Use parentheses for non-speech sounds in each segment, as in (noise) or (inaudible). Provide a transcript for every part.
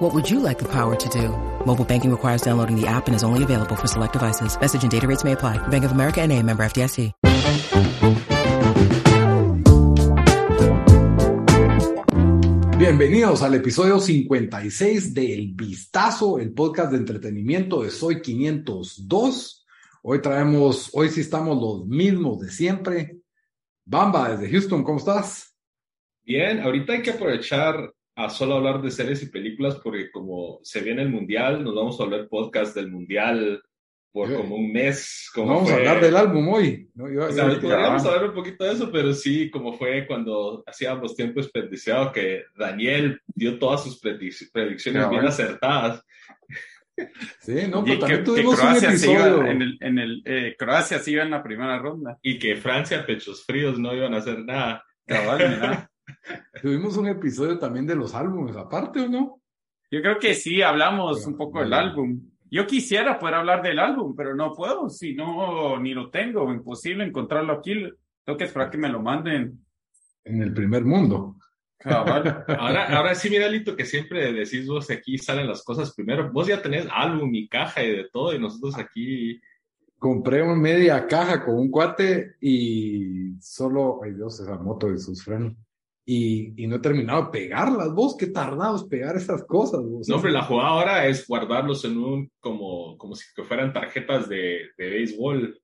What would you like the power to do? Mobile banking requires downloading the app and is only available for select devices. Message and data rates may apply. Bank of America and a member FDIC. Bienvenidos al episodio 56 de El Vistazo, el podcast de entretenimiento de Soy 502. Hoy traemos, hoy sí estamos los mismos de siempre. Bamba, desde Houston, ¿cómo estás? Bien, ahorita hay que aprovechar a solo hablar de series y películas porque como se viene el Mundial, nos vamos a hablar podcast del Mundial por como un mes. Como vamos a hablar del álbum hoy. ¿no? Yo, o sea, podríamos hablar un poquito de eso, pero sí, como fue cuando hacíamos tiempo desperdiciado, que Daniel dio todas sus predicciones bien acertadas. Sí, no, pero también tuvimos un episodio. en el, en el eh, Croacia sí iba en la primera ronda. Y que Francia, pechos fríos, no iban a hacer nada. Cabal, Tuvimos un episodio también de los álbumes, aparte, ¿o no? Yo creo que sí, hablamos un poco del álbum. Yo quisiera poder hablar del álbum, pero no puedo, si no, ni lo tengo, imposible encontrarlo aquí. Tengo que esperar que me lo manden. En el primer mundo. Cabal. Ahora, ahora sí, mira, Lito, que siempre decís vos aquí salen las cosas primero. Vos ya tenés álbum y caja y de todo, y nosotros aquí. Compré una media caja con un cuate y solo, ay Dios, esa moto de sus frenos y, y, no he terminado de pegarlas. Vos, qué tardados pegar esas cosas. Vos? No, pero la jugada ahora es guardarlos en un, como, como si fueran tarjetas de, de béisbol.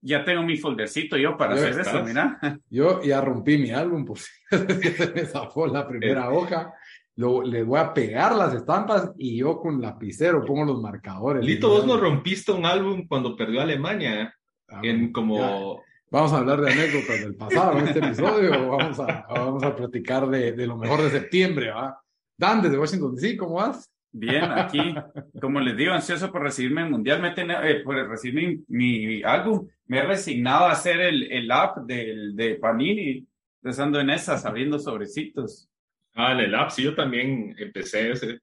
Ya tengo mi foldercito yo para hacer eso, mira. Yo ya rompí mi álbum, por si (laughs) se me zafó la primera Eh. hoja. Lo, le voy a pegar las estampas y yo con lapicero pongo los marcadores. Lito, vos no rompiste un álbum cuando perdió Alemania. Ah, en como. ya. Vamos a hablar de anécdotas del pasado en este episodio o vamos a, vamos a platicar de, de lo mejor de septiembre, ¿va? Dan, desde Washington DC, ¿cómo vas? Bien, aquí, como les digo, ansioso por recibirme el mundial, me ten, eh, por recibir mi, mi, álbum. Me he resignado a hacer el, el app de, de Panini, pensando en esas, abriendo sobrecitos. Ah, en el app, sí, yo también empecé ese.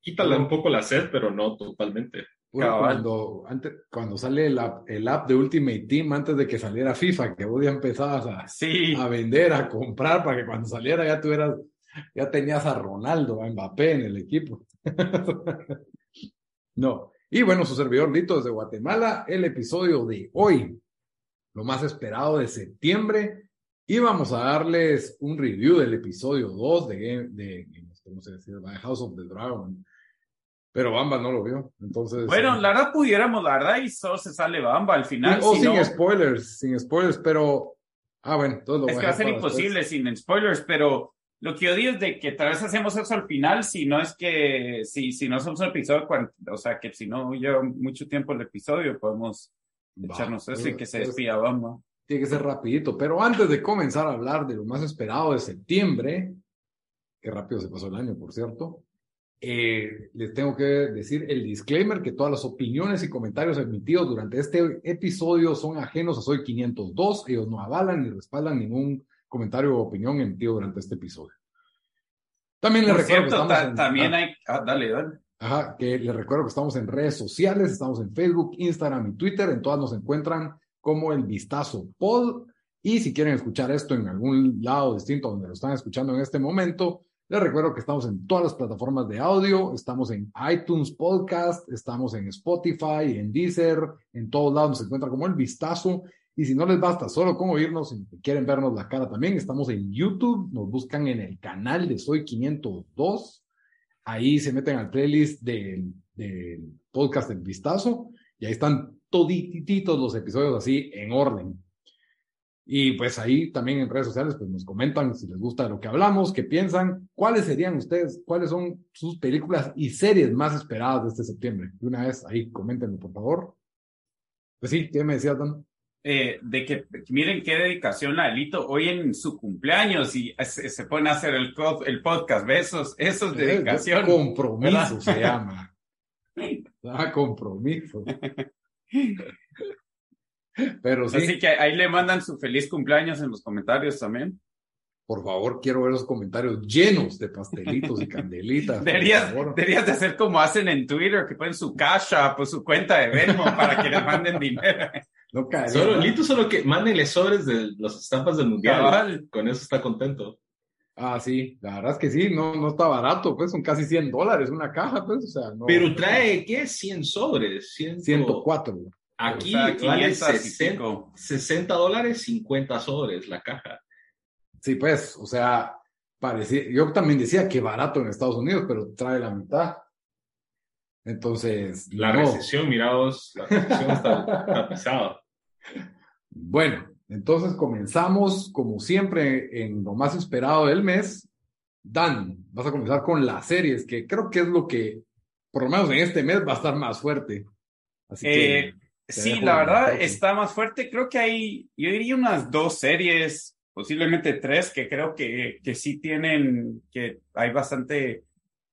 Quítale un poco la sed, pero no totalmente. Cuando, antes, cuando sale el app, el app de Ultimate Team, antes de que saliera FIFA, que vos ya empezabas a, sí. a vender, a comprar, para que cuando saliera ya tuvieras, ya tenías a Ronaldo, a Mbappé en el equipo. (laughs) no. Y bueno, su servidor Lito desde Guatemala, el episodio de hoy, lo más esperado de septiembre, y vamos a darles un review del episodio 2 de, de, de ¿cómo se dice? House of the Dragon. Pero Bamba no lo vio, entonces... Bueno, la verdad pudiéramos, la verdad, y solo se sale Bamba al final. O si sin no... spoilers, sin spoilers, pero... Ah, bueno, entonces lo Es que va a ser imposible después. sin spoilers, pero lo que yo digo es de que tal vez hacemos eso al final, si no es que, si, si no somos un episodio, o sea, que si no lleva mucho tiempo el episodio, podemos echarnos eso y que se despida Bamba. Tiene que ser rapidito, pero antes de comenzar a hablar de lo más esperado de septiembre, que rápido se pasó el año, por cierto, eh, les tengo que decir el disclaimer que todas las opiniones y comentarios emitidos durante este episodio son ajenos a Soy 502. Ellos no avalan ni respaldan ningún comentario o opinión emitido durante este episodio. También les Por recuerdo cierto, que estamos en, también hay, ah, dale, dale. Ajá, que les recuerdo que estamos en redes sociales, estamos en Facebook, Instagram y Twitter, en todas nos encuentran como el Vistazo Pod. Y si quieren escuchar esto en algún lado distinto donde lo están escuchando en este momento, les recuerdo que estamos en todas las plataformas de audio, estamos en iTunes Podcast, estamos en Spotify, en Deezer, en todos lados se encuentra como el vistazo. Y si no les basta solo con oírnos, si quieren vernos la cara también, estamos en YouTube, nos buscan en el canal de Soy 502, ahí se meten al playlist del, del podcast El Vistazo y ahí están todititos los episodios así en orden. Y pues ahí también en redes sociales pues nos comentan si les gusta lo que hablamos, qué piensan, cuáles serían ustedes, cuáles son sus películas y series más esperadas de este septiembre. De una vez ahí coméntenlo por favor. Pues sí, ¿qué me decías, Dan? Eh, de que miren qué dedicación la Elito hoy en su cumpleaños y se, se pone a hacer el, el podcast, besos, eso es dedicación. Compromiso ¿verdad? se (laughs) llama. Ah, compromiso. (laughs) Pero sí. Así que ahí le mandan su feliz cumpleaños en los comentarios también. Por favor, quiero ver los comentarios llenos de pastelitos y candelitas. Deberías, deberías de hacer como hacen en Twitter, que ponen su cash app o su cuenta de Venmo para que les manden dinero. No cae. Solo, Lito solo que mándenle sobres de las estampas del mundial. Con eso está contento. Ah, sí, la verdad es que sí, no, no está barato, pues son casi 100 dólares una caja, pues, o sea, no. Pero trae, ¿qué? 100 sobres. 104. Aquí vale 60, 60 dólares, 50 sobres la caja. Sí, pues, o sea, parecía, yo también decía que barato en Estados Unidos, pero trae la mitad. Entonces. La recesión, mirados, la recesión está, (laughs) pisada. Bueno, entonces comenzamos, como siempre, en lo más esperado del mes. Dan, vas a comenzar con las series, que creo que es lo que, por lo menos en este mes, va a estar más fuerte. Así que. Sí, la verdad está más fuerte. Creo que hay, yo diría unas dos series posiblemente tres que creo que, que sí tienen, que hay bastante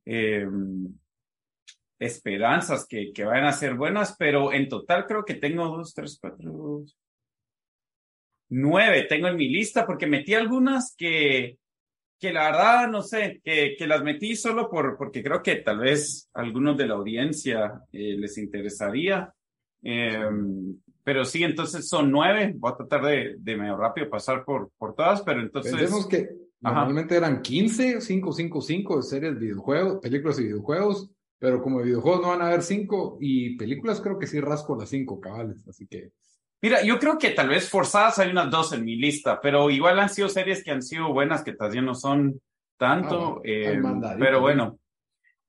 em, esperanzas que, que vayan a ser buenas, pero en total creo que tengo dos, tres, cuatro, nueve tengo en mi lista porque metí algunas que, que la verdad, no sé, que, que las metí solo por, porque creo que tal vez algunos de la audiencia eh, les interesaría. Em, pero sí, entonces son nueve. Voy a tratar de, de medio rápido pasar por, por todas, pero entonces. Pensemos que normalmente eran 15, 5, 5, 5 de series de videojuegos, películas y videojuegos, pero como videojuegos no van a haber 5 y películas creo que sí rasco las 5 cabales, así que. Mira, yo creo que tal vez forzadas hay unas dos en mi lista, pero igual han sido series que han sido buenas, que todavía no son tanto. Ah, eh, pero bueno.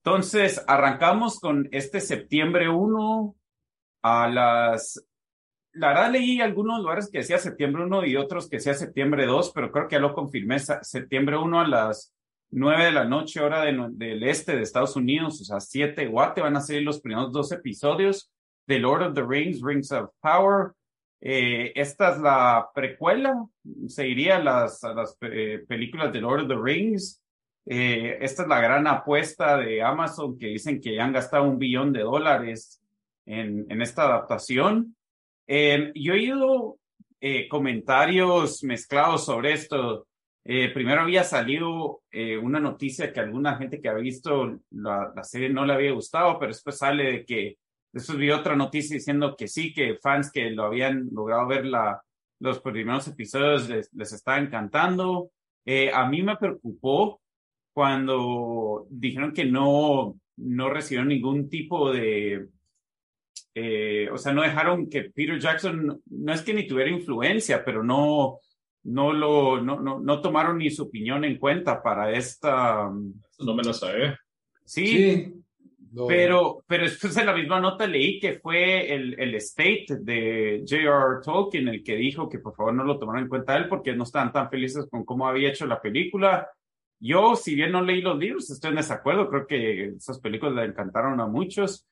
Entonces, arrancamos con este septiembre 1 a las la verdad leí algunos lugares que decía septiembre 1 y otros que decía septiembre 2, pero creo que ya lo confirmé, septiembre 1 a las 9 de la noche, hora del este de Estados Unidos, o sea, 7 Guate, van a ser los primeros dos episodios de Lord of the Rings, Rings of Power. Eh, esta es la precuela, se iría a las, las eh, películas de Lord of the Rings. Eh, esta es la gran apuesta de Amazon que dicen que han gastado un billón de dólares en, en esta adaptación. Eh, yo he oído eh, comentarios mezclados sobre esto. Eh, primero había salido eh, una noticia que alguna gente que había visto la, la, serie no le había gustado, pero después sale de que después vi otra noticia diciendo que sí, que fans que lo habían logrado ver la, los primeros episodios les, les está encantando. a mí me preocupó cuando dijeron que no, no recibieron ningún tipo de eh, o sea, no dejaron que Peter Jackson, no es que ni tuviera influencia, pero no, no lo, no, no, no tomaron ni su opinión en cuenta para esta. No me lo sabe. Sí. Pero, pero después en la misma nota leí que fue el, el state de J.R. Tolkien el que dijo que por favor no lo tomaran en cuenta él porque no estaban tan felices con cómo había hecho la película. Yo, si bien no leí los libros, estoy en desacuerdo. Creo que esas películas le encantaron a muchos.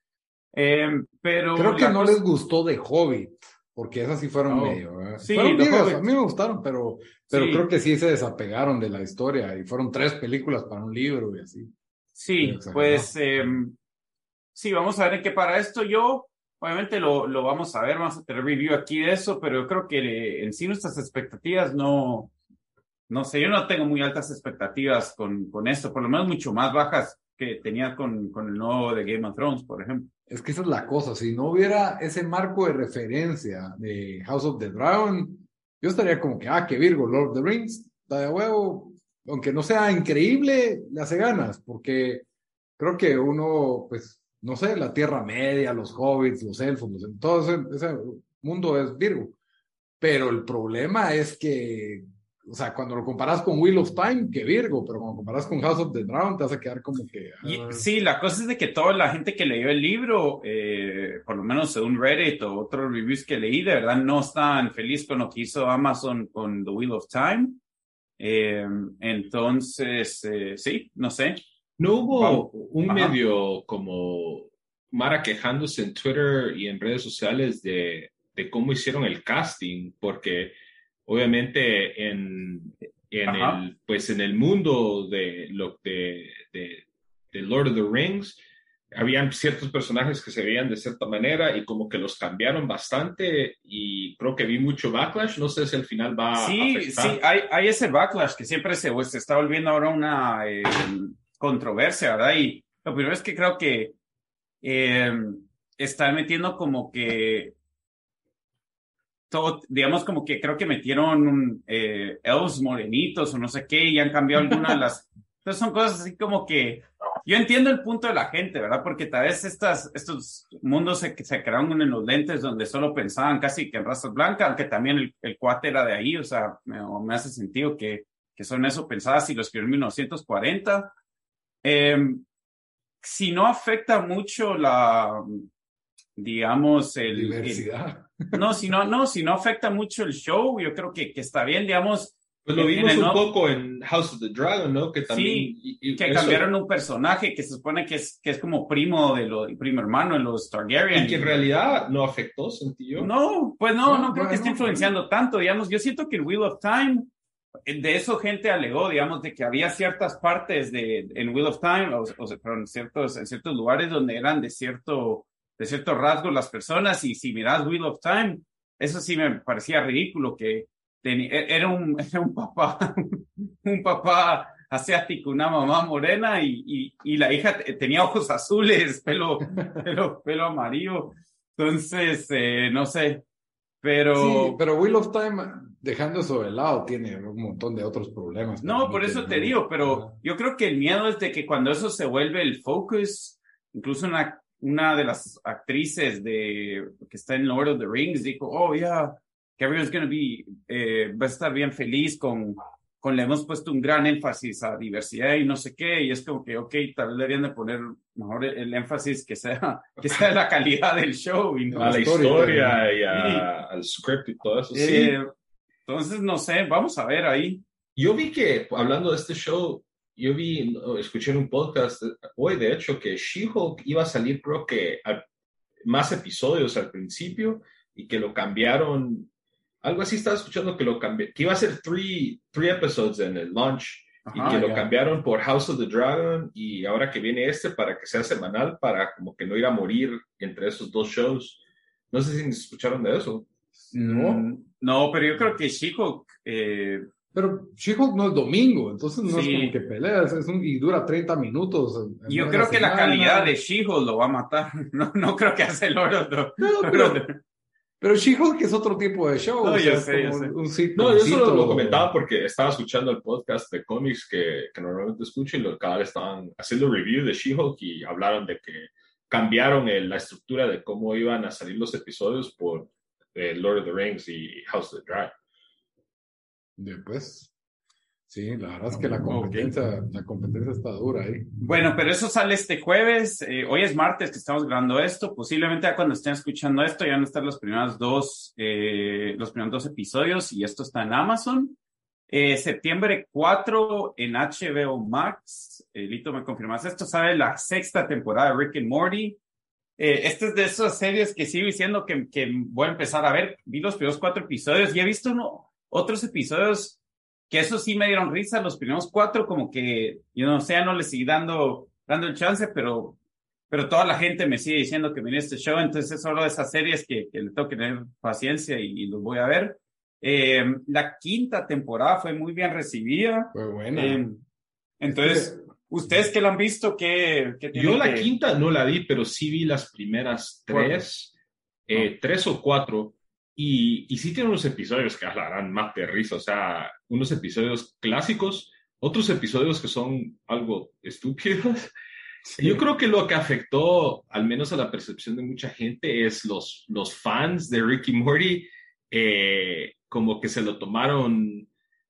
Em, pero Creo que no les gustó de Hobbit, porque esas sí fueron medio. ¿eh? Sí, a mí me gustaron, pero, pero creo que sí se desapegaron de la historia y fueron tres películas para un libro y así. Sí, pues em, sí, vamos a ver en qué para esto yo. Obviamente lo, lo vamos a ver, vamos a tener review aquí de eso, pero yo creo que en sí nuestras expectativas no, no sé, yo no tengo muy altas expectativas con, con esto, por lo menos mucho más bajas que tenía con, con el nuevo de Game of Thrones, por ejemplo. Es que esa es la cosa, si no hubiera ese marco de referencia de House of the Dragon, yo estaría como que, ah, que Virgo, Lord of the Rings, está de huevo, aunque no sea increíble, le hace ganas, porque creo que uno, pues, no sé, la Tierra Media, los hobbits, los elfos, todo ese, ese mundo es Virgo. Pero el problema es que o sea, cuando lo comparas con Wheel of Time, que Virgo, pero cuando comparas con House of the Dragon, te vas a quedar como que. Ah. sí, la cosa es de que toda la gente que leyó el libro, eh, por lo menos según Reddit o otros reviews que leí, de verdad no están felices con lo que hizo Amazon con The Wheel of Time. Eh, entonces, eh, sí, no sé. No hubo un medio como Mara quejándose en Twitter y en redes sociales de, de cómo hicieron el casting, porque obviamente en, en el, pues en el mundo de, lo, de, de, Lord of the Rings, habían ciertos personajes que se veían de cierta manera y como que los cambiaron bastante y creo que vi mucho backlash. No sé si al final va sí, a afectar. Sí, hay, hay ese backlash que siempre se, pues, se está volviendo ahora una eh, controversia, ¿verdad? Y lo primero es que creo que eh, están metiendo como que todo, digamos como que creo que metieron eh, elves morenitos o no sé qué y han cambiado algunas de las... (laughs) Entonces son cosas así como que yo entiendo el punto de la gente, ¿verdad? Porque tal vez estas, estos mundos se, se crearon en los lentes donde solo pensaban casi que en raza blanca, aunque también el, el cuate era de ahí, o sea, me, me hace sentido que, que son eso pensadas y lo escribió en 1940. Eh, si no afecta mucho la, digamos, el... Diversidad. El, no, si no, no, si no afecta mucho el show, yo creo que, que está bien, digamos. Pues lo vimos un no, poco en House of the Dragon, ¿no? Que también... Sí, y, y que eso, cambiaron un personaje que se supone que es, que es como primo de lo, primo hermano en los Targaryen. Y que en realidad no afectó, sentí yo. No, pues no, no, no creo no, que esté influenciando tanto, digamos. Yo siento que el Wheel of Time de eso gente alegó, digamos, de que había ciertas partes de, en Wheel of Time, o, o pero en ciertos, en ciertos lugares donde eran de cierto, de cierto rasgo las personas, y si miras Wheel of Time, eso sí me parecía ridículo, que tenía, era, un, (laughs) era un papá, un papá asiático, una mamá morena, y, y, y la hija tenía ojos azules, (laughs) pelo, pelo, pelo amarillo. Entonces, eh, no sé, pero... Sí, pero Wheel of Time, dejando eso de lado, tiene un montón de otros problemas. No, por eso te digo, pero yo creo que el miedo es de que cuando eso se vuelve el focus, incluso una, una de las actrices de que está en Lord of the Rings dijo, oh, yeah, everyone's gonna be, eh, va a estar bien feliz con, con, le hemos puesto un gran énfasis a diversidad y no sé qué, y es como que, ok, tal vez deberían de poner mejor el, énfasis que sea, (laughs) que sea la calidad del show y no a la historia, y a, al script y todo eso, sí. Eh, entonces, no sé, vamos a ver ahí. Yo vi que, hablando de este show, yo vi, escuché en un podcast hoy, de hecho, que She-Hulk iba a salir, creo que, a, más episodios al principio y que lo cambiaron. Algo así estaba escuchando que lo cambió, que iba a ser three, three episodes en el launch y que lo cambiaron por House of the Dragon y ahora que viene este para que sea semanal, para como que no ir a morir entre esos dos shows. No sé si escucharon de eso. No, mm, no, pero yo creo que She-Hulk. Eh... Pero She-Hulk no es domingo, entonces no sí. es como que peleas, es un, y dura 30 minutos. Yo creo que la calidad de She-Hulk lo va a matar. (laughs) No, no creo que hace el oro. No, pero, pero She-Hulk es otro tipo de show. No, o sea, yo sé, yo sé. Un, un no, yo solo lo comentaba porque estaba escuchando el podcast de cómics que, que normalmente escucho y lo, cada vez estaban haciendo review de She-Hulk y hablaron de que cambiaron el, la estructura de cómo iban a salir los episodios por eh, Lord of the Rings y House of the Dragon. Después, sí, la verdad es que la competencia, okay. la competencia está dura ahí. Bueno, pero eso sale este jueves. Eh, hoy es martes que estamos grabando esto. Posiblemente ya cuando estén escuchando esto ya van a estar los primeros dos, eh, los primeros dos episodios y esto está en Amazon. Eh, septiembre 4 en HBO Max. Lito, ¿me confirmas? Esto sale la sexta temporada de Rick and Morty. Eh, esta es de esas series que sigo diciendo que, que, voy a empezar a ver. Vi los primeros cuatro episodios y he visto uno, otros episodios que eso sí me dieron risa. Los primeros cuatro, como que yo no sé, no le seguí dando, dando el chance, pero, pero toda la gente me sigue diciendo que viene este show. Entonces es solo de esas series que, que le tengo que tener paciencia y, y los voy a ver. Eh, la quinta temporada fue muy bien recibida. Fue buena. Eh, entonces. ¿Ustedes que lo han visto? ¿qué, qué Yo la que... quinta no la vi, pero sí vi las primeras tres, eh, oh. tres o cuatro. Y, y sí tiene unos episodios que hablarán más de risa, o sea, unos episodios clásicos, otros episodios que son algo estúpidos. Sí. Yo creo que lo que afectó, al menos a la percepción de mucha gente, es los, los fans de Ricky Morty, eh, como que se lo tomaron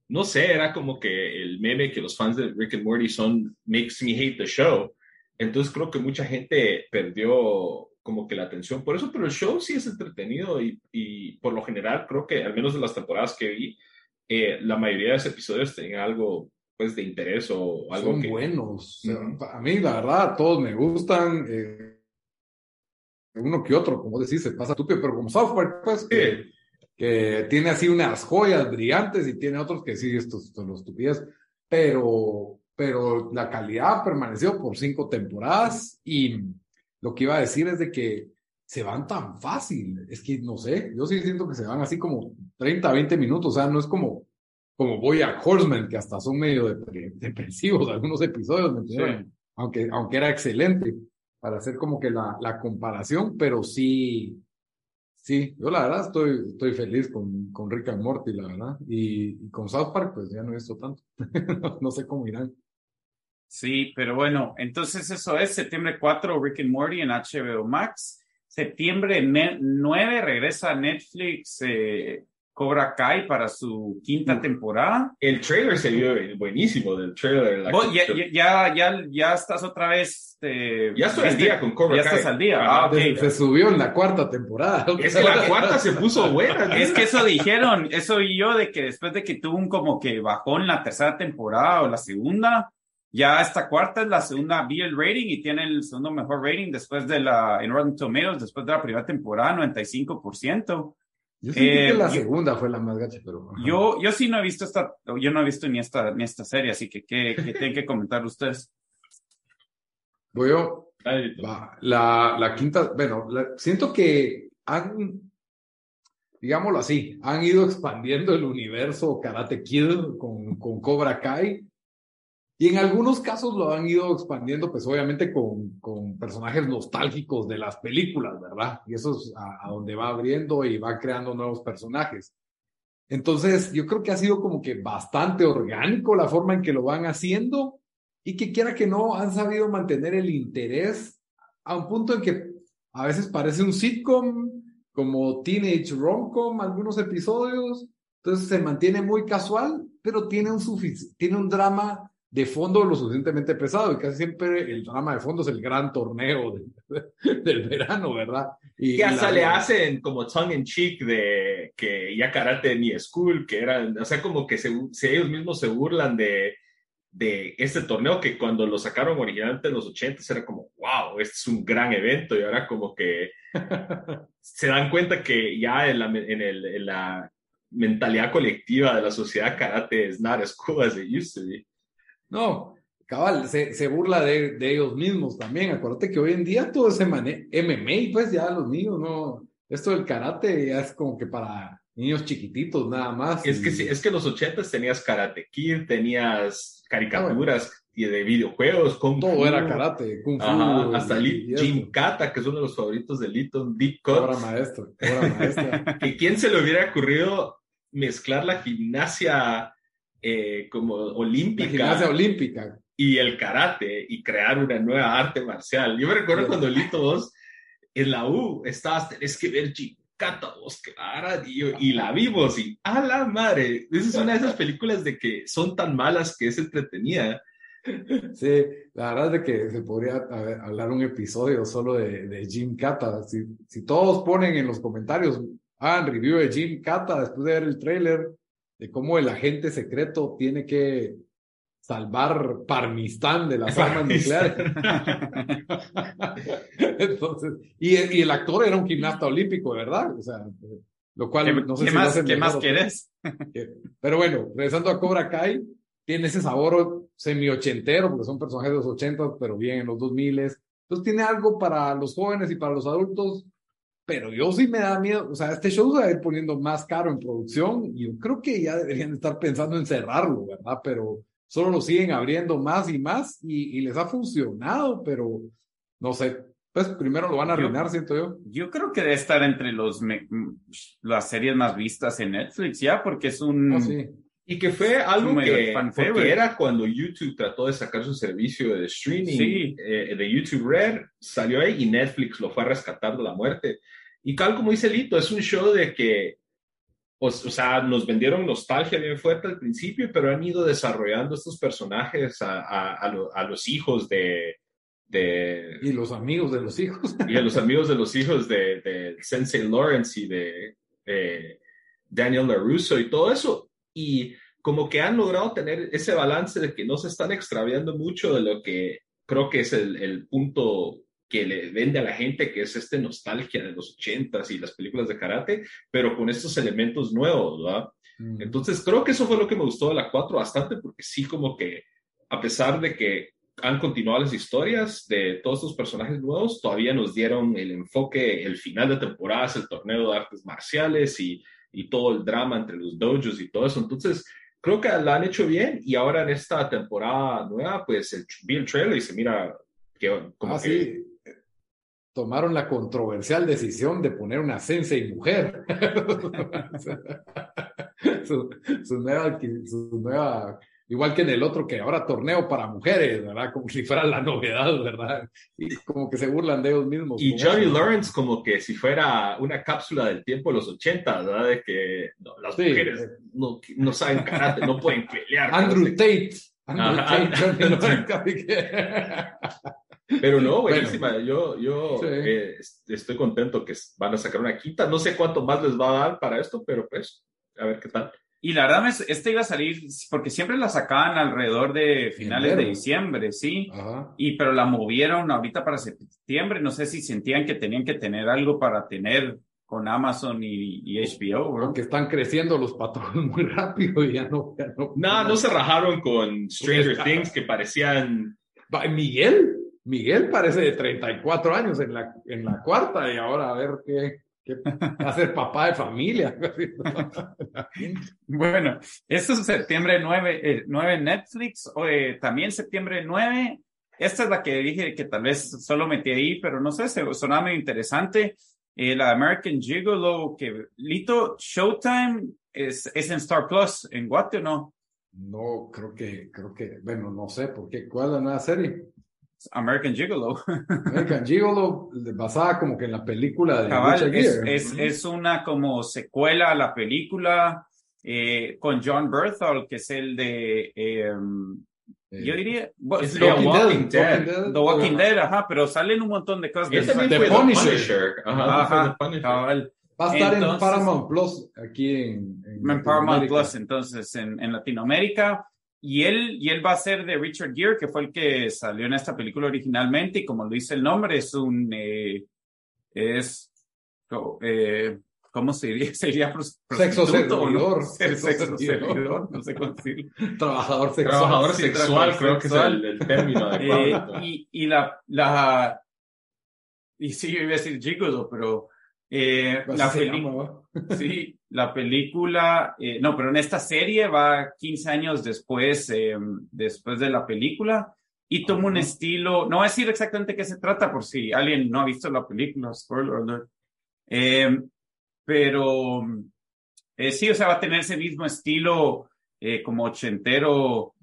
no sé, era como que el meme que los fans de Rick and Morty son makes me hate the show. Entonces creo que mucha gente perdió como que la atención por eso, pero el show sí es entretenido y, y por lo general creo que al menos de las temporadas que vi, eh, la mayoría de los episodios tenían algo pues de interés o algo Son que... buenos. Uh -huh. A mí la verdad todos me gustan. Eh, uno que otro, como decís, se pasa estúpido, pero como software, pues... Que, sí que tiene así unas joyas brillantes y tiene otros que sí, estos son los estupidez, pero, pero la calidad permaneció por cinco temporadas y, lo que iba a decir es de que se van tan fácil. Es que no sé, yo sí siento que se van así como 30, 20 minutos. O sea, no es como, como voy a Horseman, que hasta son medio depresivos (laughs) algunos episodios, ¿me aunque, aunque era excelente para hacer como que la, la comparación, pero sí, sí, yo la verdad estoy, estoy feliz con, con Rick and Morty, la verdad. Y, con South Park, pues ya no he visto tanto. (laughs) no, sé cómo irán. Sí, pero bueno, entonces eso es septiembre 4, Rick and Morty en HBO Max. Septiembre 9 regresa a Netflix eh, Cobra Kai para su quinta temporada. El trailer se vio buenísimo del trailer. ya, ya, ya, ya, estás otra vez. Eh, ya estoy al día con Cobra Kai. Ya estás al día. Ah, Se subió en la cuarta temporada. (laughs) Es que la cuarta se puso buena. Es que eso dijeron, eso y yo, de que después de que tuvo un como que bajó en la tercera temporada o la segunda, ya esta cuarta es la segunda, vi el rating y tiene el segundo mejor rating después de la, en Rotten Tomatoes, después de la primera temporada, 95%. Yo sí que eh, la segunda fue la más gacha, pero. Yo, yo sí no he visto esta, yo no he visto ni esta, ni esta serie, así que ¿qué, tienen que comentar ustedes? Voy yo. La, la quinta, bueno, siento que han, digámoslo así, han ido expandiendo el universo Karate Kid con, con Cobra Kai y en algunos casos lo han ido expandiendo, pues obviamente con, con personajes nostálgicos de las películas, ¿verdad? Y eso es a, donde va abriendo y va creando nuevos personajes. Entonces, yo creo que ha sido como que bastante orgánico la forma en que lo van haciendo y que quiera que no, han sabido mantener el interés a un punto en que a veces parece un sitcom, como Teenage Romcom, algunos episodios. Entonces se mantiene muy casual, pero tiene un, tiene un drama de fondo lo suficientemente pesado y casi siempre el drama de fondo es el gran torneo del (laughs) verano, ¿verdad? Y, que hasta le hacen como tongue in cheek de que ya karate ni school, que eran, o sea, como que se, ellos mismos se burlan de, de este torneo que cuando lo sacaron originalmente en los 80 era como, wow, este es un gran evento y ahora como que (laughs) se dan cuenta que ya en la, en, el, en la mentalidad colectiva de la sociedad karate es not as cool as it used to be. No, cabal, se, se burla de, de, ellos mismos también. Acuérdate que hoy en día todo ese MMA, pues ya los niños no. Esto del karate ya es como que para niños chiquititos nada más. Es que es que en los ochentas tenías Karate Kid, tenías caricaturas y de videojuegos, con todo era karate, kung fu, hasta Jim Kata, que es uno de los favoritos de Litton, Deep Cut. Obra maestro, obra maestra. (laughs) que quién se le hubiera ocurrido mezclar la gimnasia eh, como olímpica. olímpica. Y el karate y crear una nueva arte marcial. Yo me recuerdo cuando Lito 2 en la U estabas, tenés que ver Chicata vos, clara, y la vimos y a la madre. Esa es una de esas películas de que son tan malas que es entretenida. Sí, la verdad es que se podría hablar un episodio solo de, de Jim Kata. Si, si, todos ponen en los comentarios, ah, review de Jim Kata después de ver el trailer, de cómo el agente secreto tiene que salvar Parmistán de las armas nucleares. (laughs) Entonces, y, y, el actor era un gimnasta olímpico, ¿verdad? O sea, lo cual no sé ¿qué más, ¿qué más quieres? Pero bueno, regresando a Cobra Kai, tiene ese sabor semi-ochentero, porque son personajes de los ochentas, pero bien en los dos miles. Entonces tiene algo para los jóvenes y para los adultos pero yo sí me da miedo, o sea, este show se va a ir poniendo más caro en producción y yo creo que ya deberían estar pensando en cerrarlo, ¿verdad? Pero solo lo siguen abriendo más y más y, les ha funcionado, pero no sé, pues primero lo van a arruinar, siento yo. Yo creo que debe estar entre los las series más vistas en Netflix ya, porque es un... Sí. Y que fue algo que, era cuando YouTube trató de sacar su servicio de streaming eh, de YouTube Red, salió ahí y Netflix lo fue a rescatar de la muerte. Y tal como dice Lito, es un show de que, o, sea, nos vendieron nostalgia bien fuerte al principio, pero han ido desarrollando estos personajes a, a, los hijos de, de... Y los amigos de los hijos. Y a los amigos de los hijos de, de Sensei Lawrence y de, de Daniel LaRusso y todo eso. Y como que han logrado tener ese balance de que no se están extraviando mucho de lo que creo que es el, el punto que le vende a la gente, que es este nostalgia de los ochentas y las películas de karate, pero con estos elementos nuevos, ¿verdad? Entonces creo que eso fue lo que me gustó de la 4 bastante, porque sí como que, a pesar de que han continuado las historias de todos estos personajes nuevos, todavía nos dieron el enfoque, el final de temporada es el torneo de artes marciales y, y todo el drama entre los dojos y todo eso. Entonces, creo que la han hecho bien y ahora en esta temporada nueva, pues el, vi el trailer y dice, mira, que, como Ah, que sí. Tomaron la controversial decisión de poner una sensei mujer. (laughs) su, su nueva, su nueva, igual que en el otro que ahora torneo para mujeres, ¿verdad? Como si fuera la novedad, ¿verdad? Y como que se burlan de ellos mismos. Y Johnny. Lawrence como que si fuera una cápsula del tiempo de los 80, ¿verdad? De que no, las Sí. mujeres no, no saben karate, no pueden pelear. Andrew. Tate. Andrew. Tate, Johnny Lawrence. (laughs) Pero no, Bueno. buenísima. Yo, yo Sí. eh, est- estoy contento que van a sacar una quinta. No sé cuánto más les va a dar para esto, pero pues, a ver qué tal. Y la verdad, este iba a salir, porque siempre la sacaban alrededor de finales de diciembre, sí. Ajá. Y pero la movieron ahorita para septiembre. No sé si sentían que tenían que tener algo para tener con Amazon y, y HBO, bro. Porque están creciendo los patrones muy rápido y ya no. Ya no, No, no se rajaron con Stranger Things que parecían. Miguel, Miguel parece de 34 años en la, en la cuarta y ahora a ver qué, qué va a ser papá de familia. (laughs) Bueno, esto es septiembre 9, eh, 9 en Netflix, o, eh, también septiembre 9. Esta es la que dije que tal vez solo metí ahí, pero no sé, se sonaba muy interesante. Eh, la American Gigolo, que Lito Showtime es, es en Star Plus, en Guate o no? No, creo que, creo que, bueno, no sé por qué. ¿Cuál es la nueva serie? American Gigolo. American Gigolo, basada como que en la película de Cabal, es, es, es una como secuela a la película eh, con John Berthal, que es el de, eh, Eh, yo diría, bueno, Es The Walking Dead. The Walking Dead, ajá, pero salen un montón de cosas. También The Punisher. Punisher. Ajá, Ajá, The Punisher. cabal. Va a estar en Entonces- Paramount Plus aquí en, en En Paramount. Plus, entonces, en, en Latinoamérica. Y él, y él va a ser de Richard Gere, que fue el que salió en esta película originalmente, y como lo dice el nombre, es un, eh, es, eh, ¿cómo se diría? (laughs) Sería (laughs) Sexo servidor. Ser Sexo servidor. no sé cómo decirlo. Trabajador sexual. Trabajador Sí, sexual, trabajador creo que es sexual. el, el término Eh, adecuado. y, y la, la, y sí, yo iba a decir gigolo, pero eh, la película. Sí, la película, eh, no, pero en esta serie va 15 años después, eh, después de la película y toma un Ajá. estilo, no voy a decir exactamente qué se trata por si alguien no ha visto la película, spoiler alert. Eh, pero sí, o sea, va a tener ese mismo estilo eh, como ochentero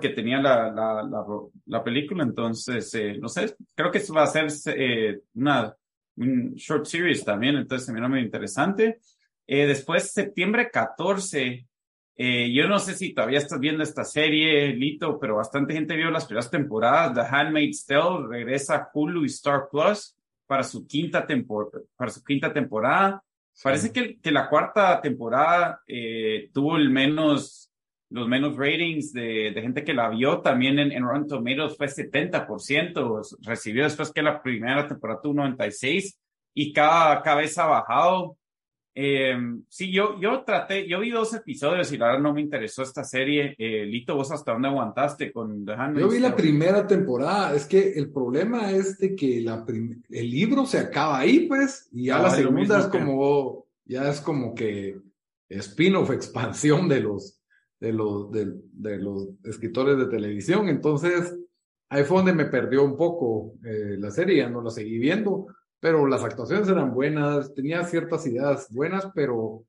que tenía la, la, la, la película, entonces, eh, no sé, creo que eso va a ser eh, una un short series también, entonces se mira muy interesante. Eh, después, septiembre 14, eh, yo no sé si todavía estás viendo esta serie, Lito, pero bastante gente vio las primeras temporadas. The Handmaid's Tale regresa a Hulu y Star Plus para su quinta, tempor para su quinta temporada. Parece que, que la cuarta temporada eh, tuvo el menos, los menos ratings de, de gente que la vio. También en, en Rotten Tomatoes fue 70%, recibió después que la primera temporada tuvo 96% y cada, cada vez ha bajado. Eh, sí, yo, yo traté, yo vi dos episodios y la verdad no me interesó esta serie. Eh, Lito, ¿vos hasta dónde aguantaste con The Handmaid's Yo vi la primera temporada, es que el problema es de que la el libro se acaba ahí, pues, y ya Ah, la segunda es que- como, ya es como que spin-off, (laughs) expansión de los, de los, de, de los escritores de televisión, entonces ahí fue donde me perdió un poco eh, la serie, ya no la seguí viendo, pero las actuaciones eran buenas, tenía ciertas ideas buenas, pero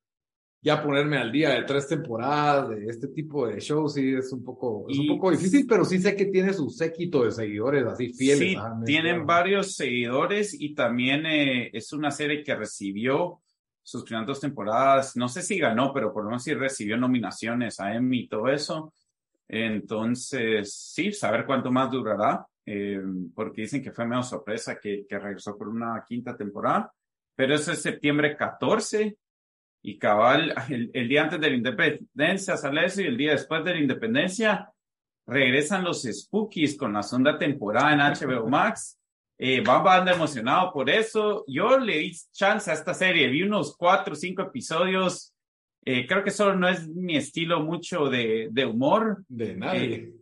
ya ponerme al día de tres temporadas de este tipo de shows sí es un poco, es un poco difícil, pero sí sé que tiene su séquito de seguidores así fieles. Sí, a Handmaid's tienen varios seguidores y también eh, es una serie que recibió sus primeras dos temporadas. No sé si ganó, pero por lo menos sí recibió nominaciones a Emmy y todo eso. Entonces, sí, saber cuánto más durará, eh, porque dicen que fue medio sorpresa que, que regresó por una quinta temporada. Pero eso es septiembre 14 y cabal, (laughs) el, el día antes de la independencia sale eso y el día después de la independencia regresan los Spookies con la segunda temporada en HBO Max. (laughs) Eh, va bastante emocionado por eso. Yo le di chance a esta serie, vi unos cuatro o cinco episodios. Eh, creo que solo no es mi estilo mucho de, de humor. De nadie. Eh,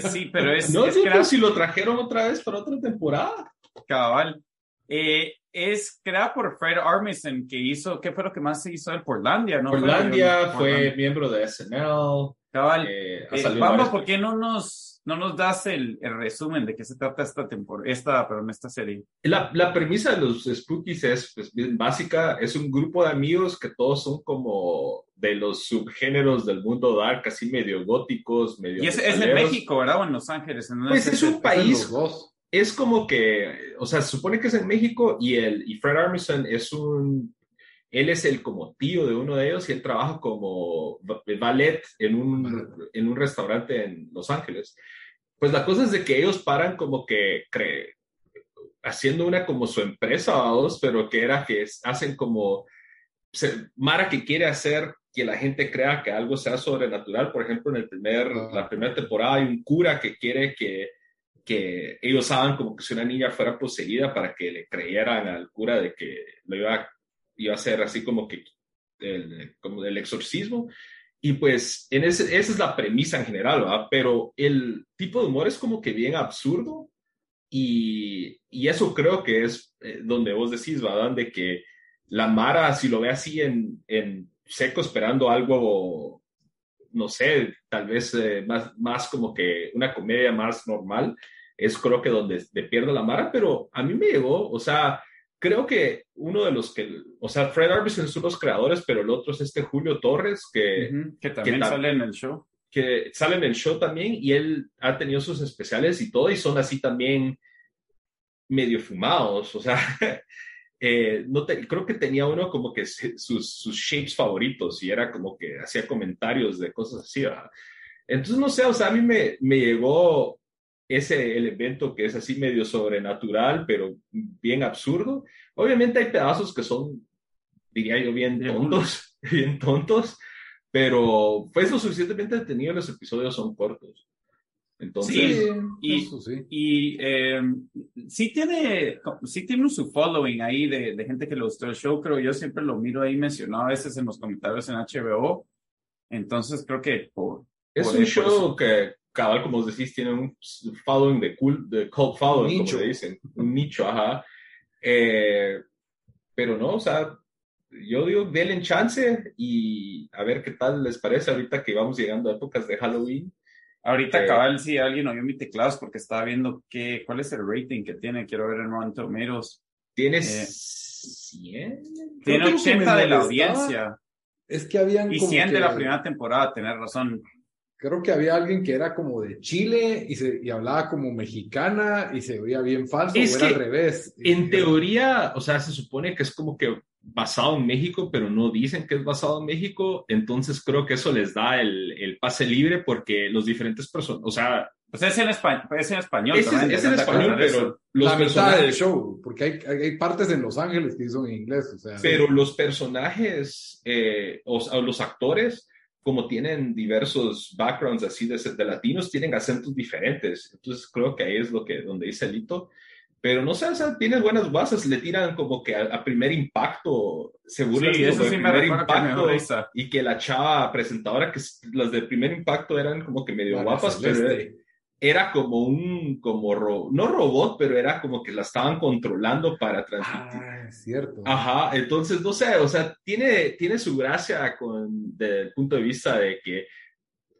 sí, pero es. no, es sí, crea- pero si lo trajeron otra vez para otra temporada. Cabal. Eh, es creada por Fred Armisen, que hizo, ¿qué fue lo que más se hizo en Portlandia? ¿no? Portlandia Fue- Portlandia. miembro de SNL. Cabal. eh, Eh, ¿por qué no nos, no nos das el, el resumen de qué se trata esta temporada, esta, perdón, esta serie? La, la premisa de los Spookies es pues, bien básica. Es un grupo de amigos que todos son como de los subgéneros del mundo dark, así medio góticos, medio. Y es, es en. México, ¿verdad? O en Los Ángeles. ¿En Pues es un Son país. Dos. Es como que, o sea, se supone que es en México y, el, y Fred Armisen es un. Él es el como tío de uno de ellos y él trabaja como ballet en un, en un restaurante en Los Ángeles. Pues la cosa es de que ellos paran como que cre- haciendo una como su empresa, vamos, pero que era que hacen como se- Mara que quiere hacer que la gente crea que algo sea sobrenatural. Por ejemplo, en el primer, Ah. la primera temporada hay un cura que quiere que, que ellos hagan como que si una niña fuera poseída para que le creyeran al cura de que lo iba, iba a hacer así como que el, como el exorcismo. Y pues en ese, esa es la premisa en general, ¿verdad? Pero el tipo de humor es como que bien absurdo y, y eso creo que es eh, donde vos decís, ¿verdad? De que la Mara, si lo ve así en, en seco esperando algo, no sé, tal vez eh, más, más como que una comedia más normal, es creo que donde le pierdo la Mara, pero a mí me llegó, o sea, creo que uno de los que, o sea, Fred Armisen son los creadores, pero el otro es este Julio Torres, que que también tal? sale en el show. que sale en el show también y él ha tenido sus especiales y todo y son así también medio fumados, o sea, (laughs) eh, no te- creo que tenía uno como que sus, sus shapes favoritos y era como que hacía comentarios de cosas así, ¿verdad? Entonces, no sé, o sea, a mí me, me llegó ese elemento que es así medio sobrenatural, pero bien absurdo. Obviamente hay pedazos que son, diría yo, bien Bien tontos, (laughs) bien tontos, pero pues lo suficientemente detenido, los episodios son cortos. Entonces, Sí, y- eso sí. Y eh, sí tiene, sí tiene su following ahí de, de gente que le gustó el show, creo yo siempre lo miro ahí mencionado a veces en los comentarios en HBO. Entonces creo que por, es por- un por show eso. que, cabal, como os decís, tiene un following de, cult, de cult following, Nicho. como le dicen, un nicho, ajá. Eh, pero no, o sea, yo digo, denle chance y a ver qué tal les parece ahorita que vamos llegando a épocas de Halloween. Ahorita Eh, cabal, si alguien oyó mi teclado es porque estaba viendo qué, cuál es el rating que tiene. Quiero ver en Rotten Tomatoes. Tiene Eh, 100. Tiene Creo que lo que me 80 de la audiencia Es que habían y como 100 de que- la primera temporada, tener razón. Creo que había alguien que era como de Chile y, se, y hablaba como mexicana y se veía bien falso, Es o era que al revés. En Y- teoría, o sea, se supone que es como que basado en México, pero no dicen que es basado en México, entonces creo que eso les da el, el pase libre porque los diferentes personas, o sea, Pues es en, espa- es en español. es, también, es en español, pero los, la mitad del personajes, show, porque hay, hay, hay partes en Los Ángeles que son en inglés, o sea. pero los personajes eh, o, o los actores, como tienen diversos backgrounds así de, de latinos, tienen acentos diferentes, entonces creo que ahí es lo que, donde dice Lito. Pero no sé, o sea, tiene buenas bases, le tiran como que a, a primer impacto, se burlan Sí, eso sí me primer recuerda que me impacto y que la chava presentadora, que las de primer impacto eran como que medio guapas, pero era, era como un, como ro- no robot, pero era como que la estaban controlando para transmitir. Ah, es cierto. Ajá, entonces no sé, o sea, tiene, tiene su gracia con, desde el punto de vista de que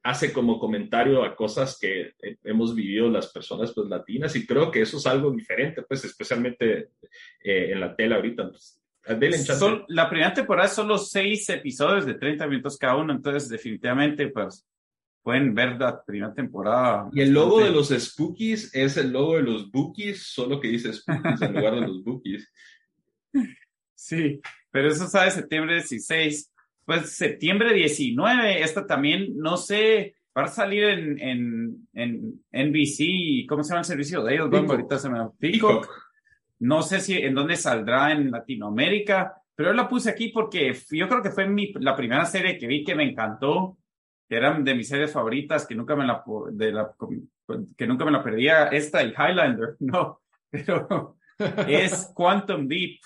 hace como comentario a cosas que eh, hemos vivido las personas pues latinas y creo que eso es algo diferente, pues especialmente eh, en la tele ahorita. Pues. Son- la primera temporada son los seis episodios de 30 minutos cada uno, entonces definitivamente pues pueden ver la primera temporada. Y el logo de los Spookies es el logo de los Bookies, solo que dice Spookies en lugar de los Bookies. (laughs) Sí, pero eso sabe septiembre 16. Pues septiembre 19, esta también, no sé, va a salir en, en, en NBC, ¿cómo se llama el servicio de ellos? Bueno, ahorita se me Peacock. No sé si en dónde saldrá en Latinoamérica, pero yo la puse aquí porque yo creo que fue mi, la primera serie que vi que me encantó, que era de mis series favoritas, que nunca me la, po- de la, que nunca me la perdía, esta y Highlander, (laughs) no, pero (laughs) es Quantum Leap.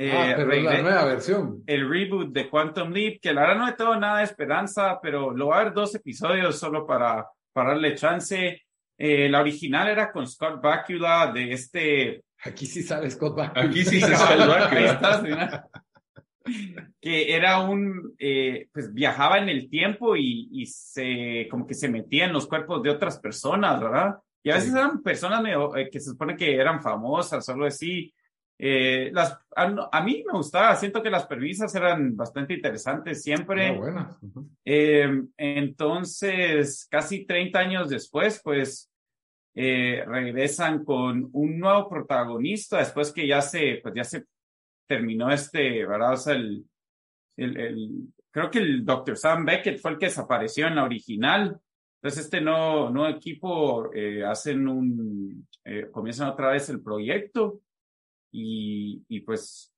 Eh, ah, pero es la regre- nueva versión. el reboot de Quantum Leap, que la verdad no le tengo nada de esperanza, pero lo voy a ver dos episodios solo para, para darle chance. Eh, la original era con Scott Bakula de este... Aquí sí sale Scott Bakula. Aquí sí (laughs) sale Bakula. (laughs) que era un, eh, pues viajaba en el tiempo y, y, se, como que se metía en los cuerpos de otras personas, ¿verdad? Y a veces sí. eran personas medio, eh, que se supone que eran famosas, solo así. Eh, las, a, a, mí me gustaba, siento que las premisas eran bastante interesantes siempre. buenas. Uh -huh. eh, entonces, casi 30 años después, pues eh, regresan con un nuevo protagonista después que ya se, pues ya se terminó este, ¿verdad? O sea, el, el, el, creo que el Dr. Sam Beckett fue el que desapareció en la original. Entonces, este nuevo, nuevo equipo eh, hacen un, eh, comienzan otra vez el proyecto y, y pues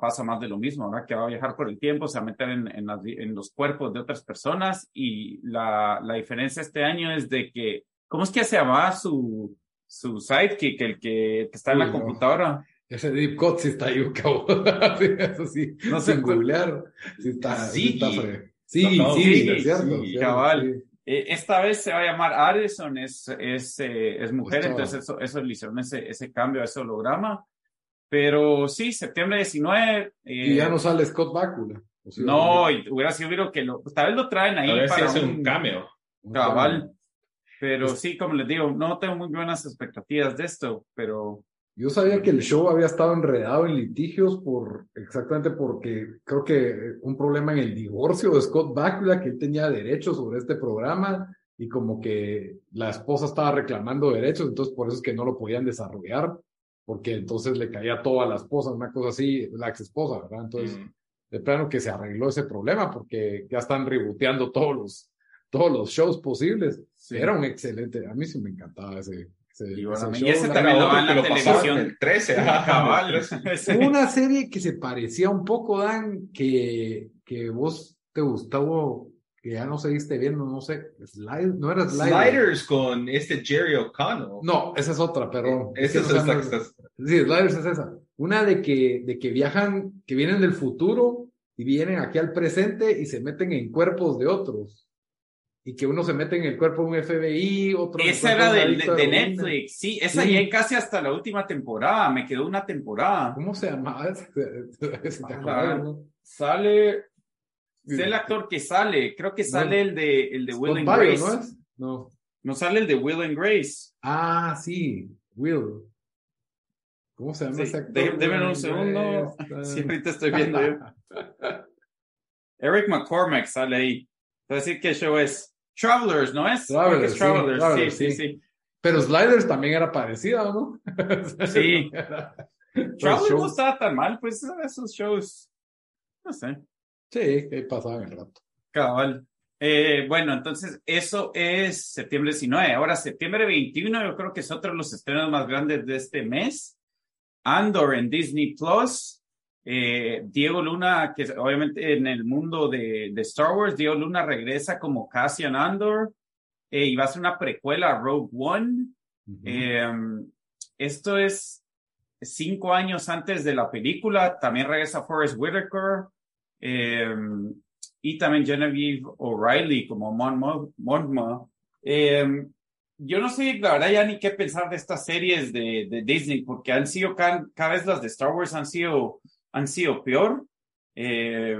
pasa más de lo mismo, ¿verdad? Que va a viajar por el tiempo, se va a meter en, en, las, en los cuerpos de otras personas y la, la diferencia este año es de que, ¿cómo es que se llama su, su sidekick, el que, que está en la Uy, computadora? No. Ese Deep Cut sí está ahí, cabo. (laughs) Eso sí, No sé, googlear. Sí está, sí, Sí. está Sí, No, sí, sí, es cierto. sí, cabal. sí. Eh, esta vez se va a llamar Addison, es, es, eh, es mujer, Pues, entonces eso, eso le hicieron ese, ese cambio a ese holograma. Pero sí, septiembre 19. eh, Y ya no sale Scott Bakula. no, y hubiera sido que lo, tal vez lo traen ahí A ver si para hace un cameo. Cabal. Pero sí, como les digo, no tengo muy buenas expectativas de esto, pero Yo sabía que el show había estado enredado en litigios por exactamente porque creo que un problema en el divorcio de Scott Bakula, que él tenía derechos sobre este programa y como que la esposa estaba reclamando derechos, entonces por eso es que no lo podían desarrollar, porque entonces le caía todo a la esposa, una cosa así, la ex esposa, ¿verdad? Entonces, Mm. de plano que se arregló ese problema porque ya están reboteando todos los, todos los shows posibles. sí. Era un excelente, a mí sí me encantaba ese, ese, Y bueno, ese y ese show, la- también lo Otro va en la televisión. el 13. ajá, cabal. en el 13. (laughs) Sí. Hubo una serie que se parecía un poco, Dan, que, que vos te gustaba, que ya no seguiste viendo, no sé, Slide, no era Sliders. Sliders con este Jerry O'Connell. No, esa es otra, perdón. Esa es que no se Sí, Sliders es esa. Una de que, de que viajan, que vienen del futuro y vienen aquí al presente y se meten en cuerpos de otros. Y que uno se mete en el cuerpo de un FBI, otro Esa era de. Netflix, sí, esa Sí. ya casi hasta la última temporada, me quedó una temporada. ¿Cómo se llamaba? (laughs) Sale, sé el actor que sale, creo que sale el de, el de Will Scott and Grace. ¿no ¿no? es? No. sale el de Will and Grace. Ah, sí, Will. ¿Cómo se llama Sí, ese actor? dé- déme un segundo. Ah. (laughs) ahorita estoy viendo yo. (laughs) Eric McCormack sale ahí. Voy a decir qué show es. Travelers, ¿no es? Travelers, sí, Travelers, sí, sí, sí. Pero Sliders también era parecida, ¿no? (laughs) Sí. Travelers no estaba tan mal, pues esos shows, no sé. Sí, pasaban el rato. Cabal. Eh, bueno, entonces eso es septiembre 19. Ahora, septiembre 21, yo creo que es otro de los estrenos más grandes de este mes. Andor en Disney Plus. Eh, Diego Luna, que obviamente en el mundo de, de Star Wars, Diego Luna regresa como Cassian Andor eh, y va a ser una precuela a Rogue One. Eh, esto es cinco años antes de la película. También regresa Forrest Whitaker. Eh, y también Genevieve O'Reilly como Mon Mo- Monma. Yo no sé, la verdad, ya ni qué pensar de estas series de, de Disney, porque han sido cada, cada vez las de Star Wars han sido, han sido peor. Eh,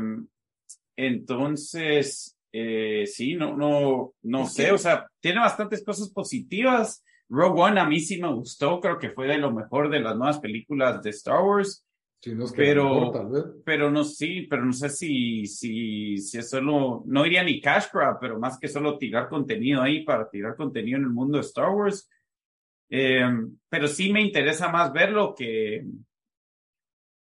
entonces, eh, sí, no, no, no sé, que- o sea, tiene bastantes cosas positivas. Rogue One a mí sí me gustó, creo que fue de lo mejor de las nuevas películas de Star Wars Sí, no es que Pero- mejor, tal vez. pero no sí, pero no sé si, si, si es solo, no diría ni cash grab, pero más que solo tirar contenido ahí para tirar contenido en el mundo de Star Wars. Eh, pero sí me interesa más verlo que,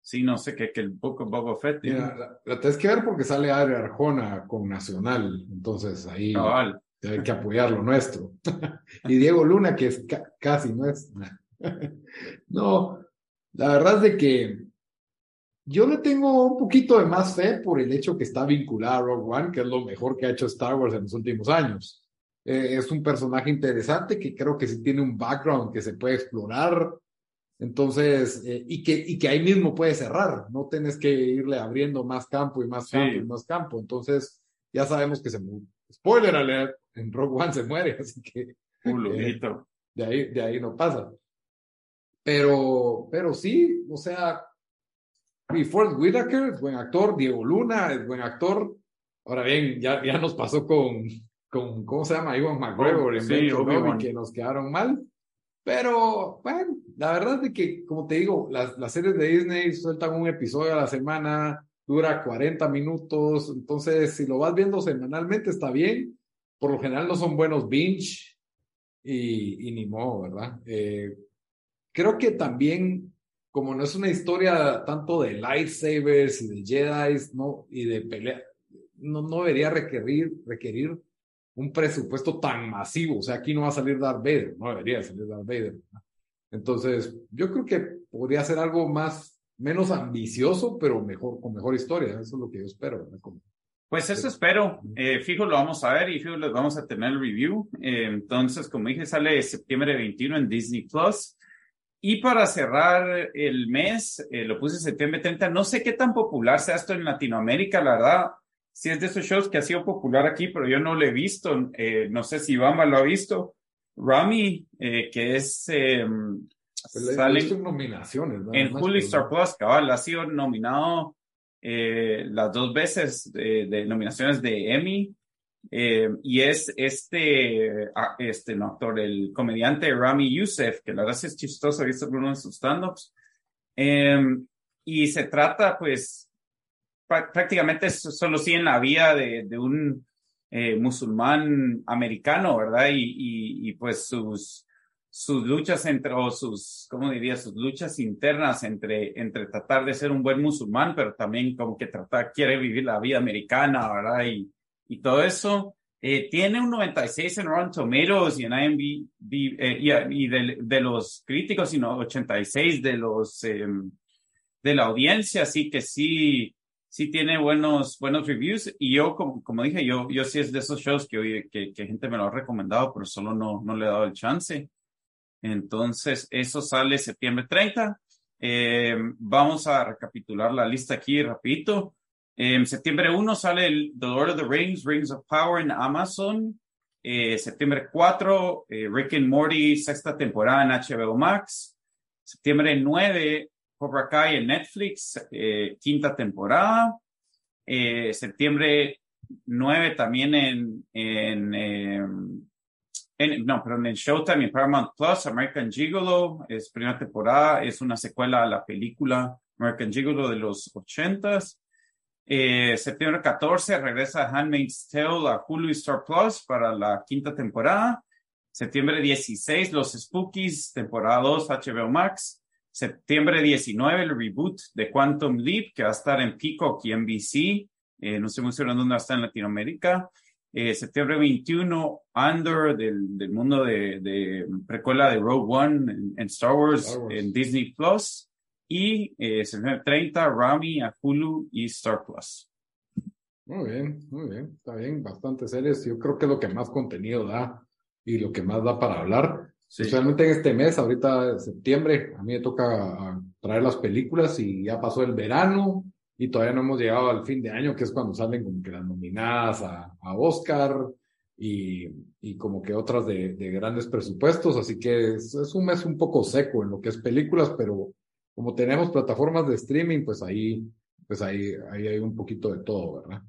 sí, no sé, que, que el of Boba Fett. Mira, la, la tenés que ver porque sale Adria Arjona con Nacional, entonces ahí Cabal. hay que apoyar lo nuestro. (laughs) y Diego Luna, que es ca- casi no es. (laughs) no, la verdad es de que yo le tengo un poquito de más fe por el hecho que está vinculado a Rogue One, que es lo mejor que ha hecho Star Wars en los últimos años. Eh, es un personaje interesante que creo que sí tiene un background que se puede explorar. Entonces, eh, y, que, y que ahí mismo puede cerrar, no tienes que irle abriendo más campo y más Sí. campo y más campo. Entonces, ya sabemos que se mu- spoiler alert, en Rogue One se muere, (laughs) así que eh, de, ahí, de ahí no pasa. Pero, pero sí, o sea, y Ford Whitaker es buen actor, Diego Luna es buen actor. Ahora bien, ya, ya nos pasó con, con, ¿cómo se llama? Iwan McGregor en sí, que nos quedaron mal. Pero, bueno, la verdad es que, como te digo, las, las series de Disney sueltan un episodio a la semana, dura 40 minutos, entonces si lo vas viendo semanalmente está bien, por lo general no son buenos binge y, y ni modo, ¿verdad? Eh, creo que también, como no es una historia tanto de lightsabers y de Jedi, ¿no? Y de pelea, no, no debería requerir, requerir un presupuesto tan masivo. O sea, aquí no va a salir Darth Vader, no debería salir Darth Vader. Entonces, yo creo que podría ser algo más, menos ambicioso, pero mejor, con mejor historia. Eso es lo que yo espero. Pues eso espero. Eh, fijo, lo vamos a ver y fijo, les vamos a tener el review. Eh, entonces, como dije, sale septiembre 21 en Disney Plus. Y para cerrar el mes, eh, lo puse septiembre 30. No sé qué tan popular sea esto en Latinoamérica, la verdad si es de esos shows que ha sido popular aquí, pero yo no lo he visto. Eh, no sé si Bamba lo ha visto. Rami, eh, que es... Eh, sale en nominaciones. En Hulu Star Plus, cabal, ha sido nominado las dos veces de, nominaciones de Emmy. Y es este, este no, actor, el comediante Rami Youssef, que la verdad es chistoso, he visto algunos de sus stand-ups. y se trata, pues, prácticamente solo en la vía de, de un eh, musulmán americano, ¿verdad? Y, y, pues sus, sus luchas entre, o sus, ¿cómo diría? Sus luchas internas entre, entre tratar de ser un buen musulmán, pero también como que tratar, quiere vivir la vida americana, ¿verdad? Y, y todo eso. Eh, tiene un 96 en Rotten Tomatoes y en IMDb, eh, y, de, de, los críticos, sino 86 de los, em, de la audiencia, así que sí, sí tiene buenos, buenos reviews. Y yo, como, como dije, yo, yo sí es de esos shows que, que, que gente me lo ha recomendado, pero solo no, no le he dado el chance. Entonces, eso sale septiembre 30. Eh, vamos a recapitular la lista aquí rapidito. En septiembre 1 sale el The Lord of the Rings, Rings of Power en Amazon. Eh, septiembre 4, eh, Rick and Morty, sexta temporada en HBO Max. Septiembre 9, Cobra Kai en Netflix, eh, quinta temporada. Eh, septiembre 9 también en, en, no, pero en Showtime y Paramount Plus, American Gigolo, es primera temporada, es una secuela a la película American Gigolo de los ochentas. Eh, septiembre 14 regresa Handmaid's Tale a Hulu Star Plus para la quinta temporada. Septiembre 16, Los Spookies, temporada 2, HBO Max. Septiembre 19, el reboot de Quantum Leap, que va a estar en Peacock y NBC. Eh, no sé muy seguro dónde va a estar en Latinoamérica. Eh, septiembre 21, Under, del, del mundo de, de, precuela de Rogue One en, Star, Wars, en Disney Plus. Y eh, septiembre 30, Rami a Hulu y Star Plus. Muy bien, muy bien. Está bien, bastante series. Yo creo que es lo que más contenido da y lo que más da para hablar. Especialmente en este mes, ahorita septiembre, a mí me toca traer las películas y ya pasó el verano y todavía no hemos llegado al fin de año, que es cuando salen como que las nominadas a, a Oscar y, y, como que otras de, de grandes presupuestos, así que es, es, un mes un poco seco en lo que es películas, pero como tenemos plataformas de streaming, pues ahí, pues ahí, ahí hay un poquito de todo, ¿verdad?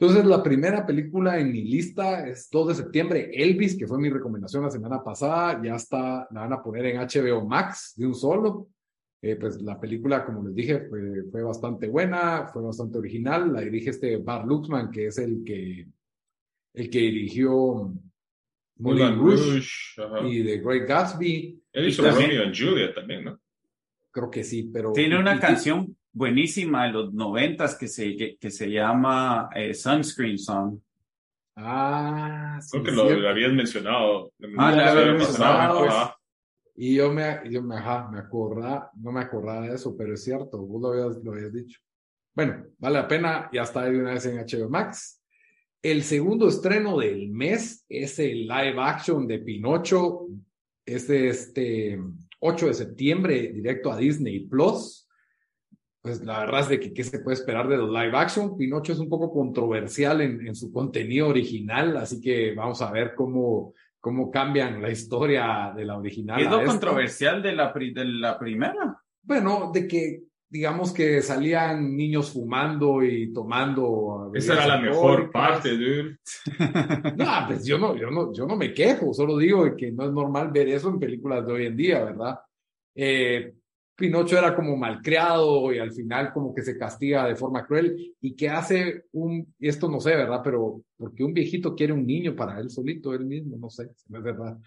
Entonces, la primera película en mi lista es 2 de septiembre, Elvis, que fue mi recomendación la semana pasada. Ya está, la van a poner en HBO Max de un solo. Eh, pues la película, como les dije, fue, fue, bastante buena, fue bastante original. La dirige este Bar Lutzman, que es el que, el que dirigió Moulin Rouge, y The Great Gatsby. Él hizo Romeo and Juliet también, ¿no? Creo que sí, pero... Tiene una canción buenísima de los noventas que se, que, se llama eh, Sunscreen Song. Ah, sí. Creo que lo, habías mencionado. Ah, lo habías mencionado. Pues. y yo me, yo me, ajá, me acordaba, no me acordaba de eso, pero es cierto, vos lo habías, lo habías dicho. Bueno, vale la pena, ya está de una vez en HBO Max. El segundo estreno del mes es el live action de Pinocho. Es este 8 de septiembre, directo a Disney Plus. pues la verdad es de que qué se puede esperar de los live action. Pinocho es un poco controversial en, en su contenido original, así que vamos a ver cómo, cómo cambian la historia de la original. ¿Es lo controversial de la, de la primera? Bueno, de que digamos que salían niños fumando y tomando. Esa era la mejor parte, dude. (laughs) no, pues yo no, yo no, yo no me quejo, solo digo que no es normal ver eso en películas de hoy en día, ¿verdad? Eh, Pinocho era como malcriado y al final como que se castiga de forma cruel y que hace un, y esto no sé, ¿verdad? Pero porque un viejito quiere un niño para él solito, él mismo, no sé, no es verdad.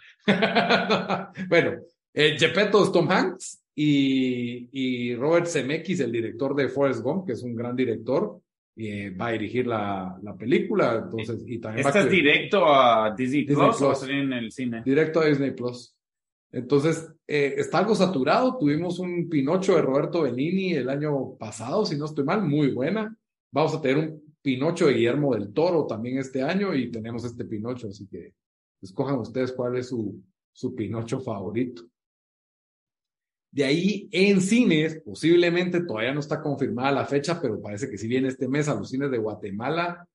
bueno, eh, Gepetto es Tom Hanks y, y Robert Zemeckis, el director de Forrest Gump, que es un gran director, eh, va a dirigir la, la película. Entonces, y también ¿Estás directo a Disney, Plus, o en el cine? Directo a Disney Plus. Entonces, eh, está algo saturado. Tuvimos un Pinocho de Roberto Benini el año pasado, si no estoy mal, muy buena. Vamos a tener un Pinocho de Guillermo del Toro también este año y tenemos este Pinocho, así que escojan ustedes cuál es su, su Pinocho favorito. De ahí en cines, posiblemente todavía no está confirmada la fecha, pero parece que sí viene este mes a los cines de Guatemala.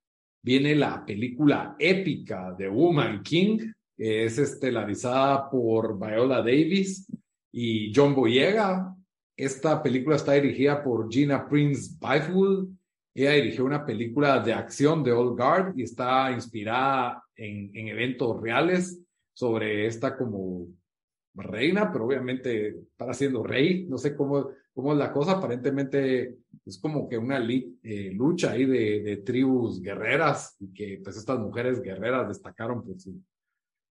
Viene la película épica de Woman King, que es estelarizada por Viola Davis y John Boyega. Esta película está dirigida por Gina Prince Bythewood. Ella dirigió una película de acción de Old Guard y está inspirada en, en eventos reales sobre esta como reina, pero obviamente para siendo rey, no sé cómo, cómo es la cosa, aparentemente es como que una eh, lucha ahí de, tribus guerreras y que pues estas mujeres guerreras destacaron por, su,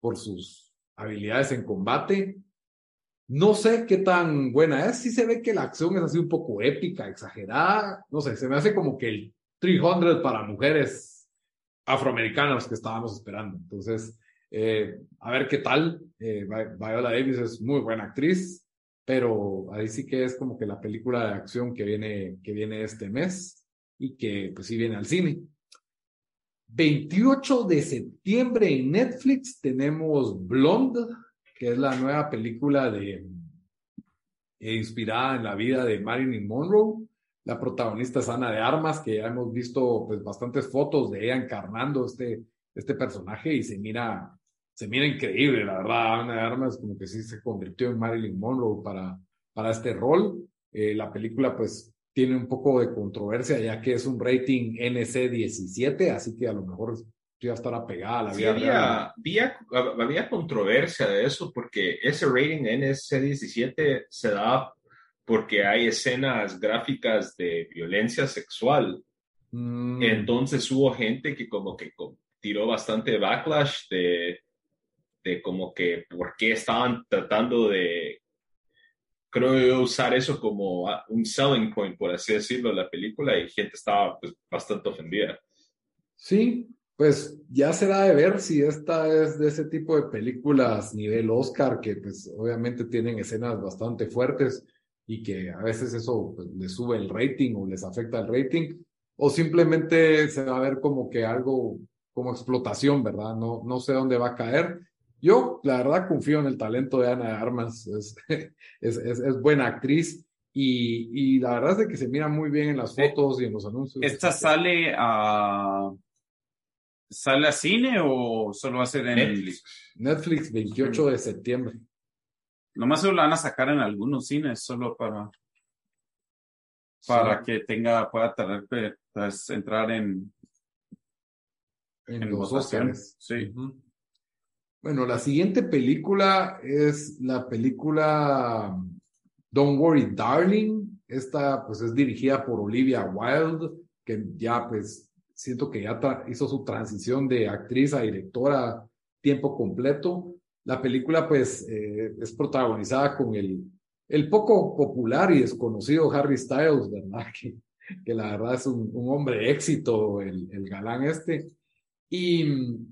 por sus habilidades en combate. No sé qué tan buena es, sí se ve que la acción es así un poco épica, exagerada, no sé, se me hace como que el 300 para mujeres afroamericanas que estábamos esperando. Entonces, eh, a ver qué tal. Eh, Viola Davis es muy buena actriz, pero ahí sí que es como que la película de acción que viene, que viene este mes y que pues sí viene al cine. 28 de septiembre en Netflix tenemos Blonde, que es la nueva película de eh, inspirada en la vida de Marilyn Monroe. La protagonista es Ana de Armas, que ya hemos visto pues bastantes fotos de ella encarnando este, este personaje y se mira se mira increíble, la verdad. Ana de Armas como que sí se convirtió en Marilyn Monroe para, para este rol. Eh, la película pues tiene un poco de controversia ya que es un rating NC17, así que a lo mejor ya estará pegada a la vida había, Había, había controversia de eso porque ese rating NC17 se da porque hay escenas gráficas de violencia sexual. Mm. Entonces hubo gente que como que tiró bastante backlash de de como que por qué estaban tratando de, creo yo, usar eso como un selling point, por así decirlo, la película y gente estaba pues, bastante ofendida. Sí, pues ya será de ver si esta es de ese tipo de películas nivel Oscar, que pues obviamente tienen escenas bastante fuertes y que a veces eso pues, les sube el rating o les afecta el rating, o simplemente se va a ver como que algo como explotación, ¿verdad? No, no sé dónde va a caer. Yo, la verdad, confío en el talento de Ana de Armas. (laughs) Es, es, es, buena actriz y, y, la verdad es de que se mira muy bien en las fotos y en los anuncios. ¿Esta sale a. ¿Sale a cine o solo va a ser en Netflix? Netflix, 28 de septiembre. Nomás se lo van a sacar en algunos cines, solo para. Para que tenga, pueda tener, pues, entrar en. En, los Sí. Bueno, la siguiente película es la película Don't Worry Darling. Esta pues es dirigida por Olivia Wilde, que ya pues siento que ya hizo su transición de actriz a directora tiempo completo. La película pues eh, es protagonizada con el, el poco popular y desconocido Harry Styles, ¿verdad? (laughs) Que, que la verdad es un, un hombre éxito, el, el galán este. Y,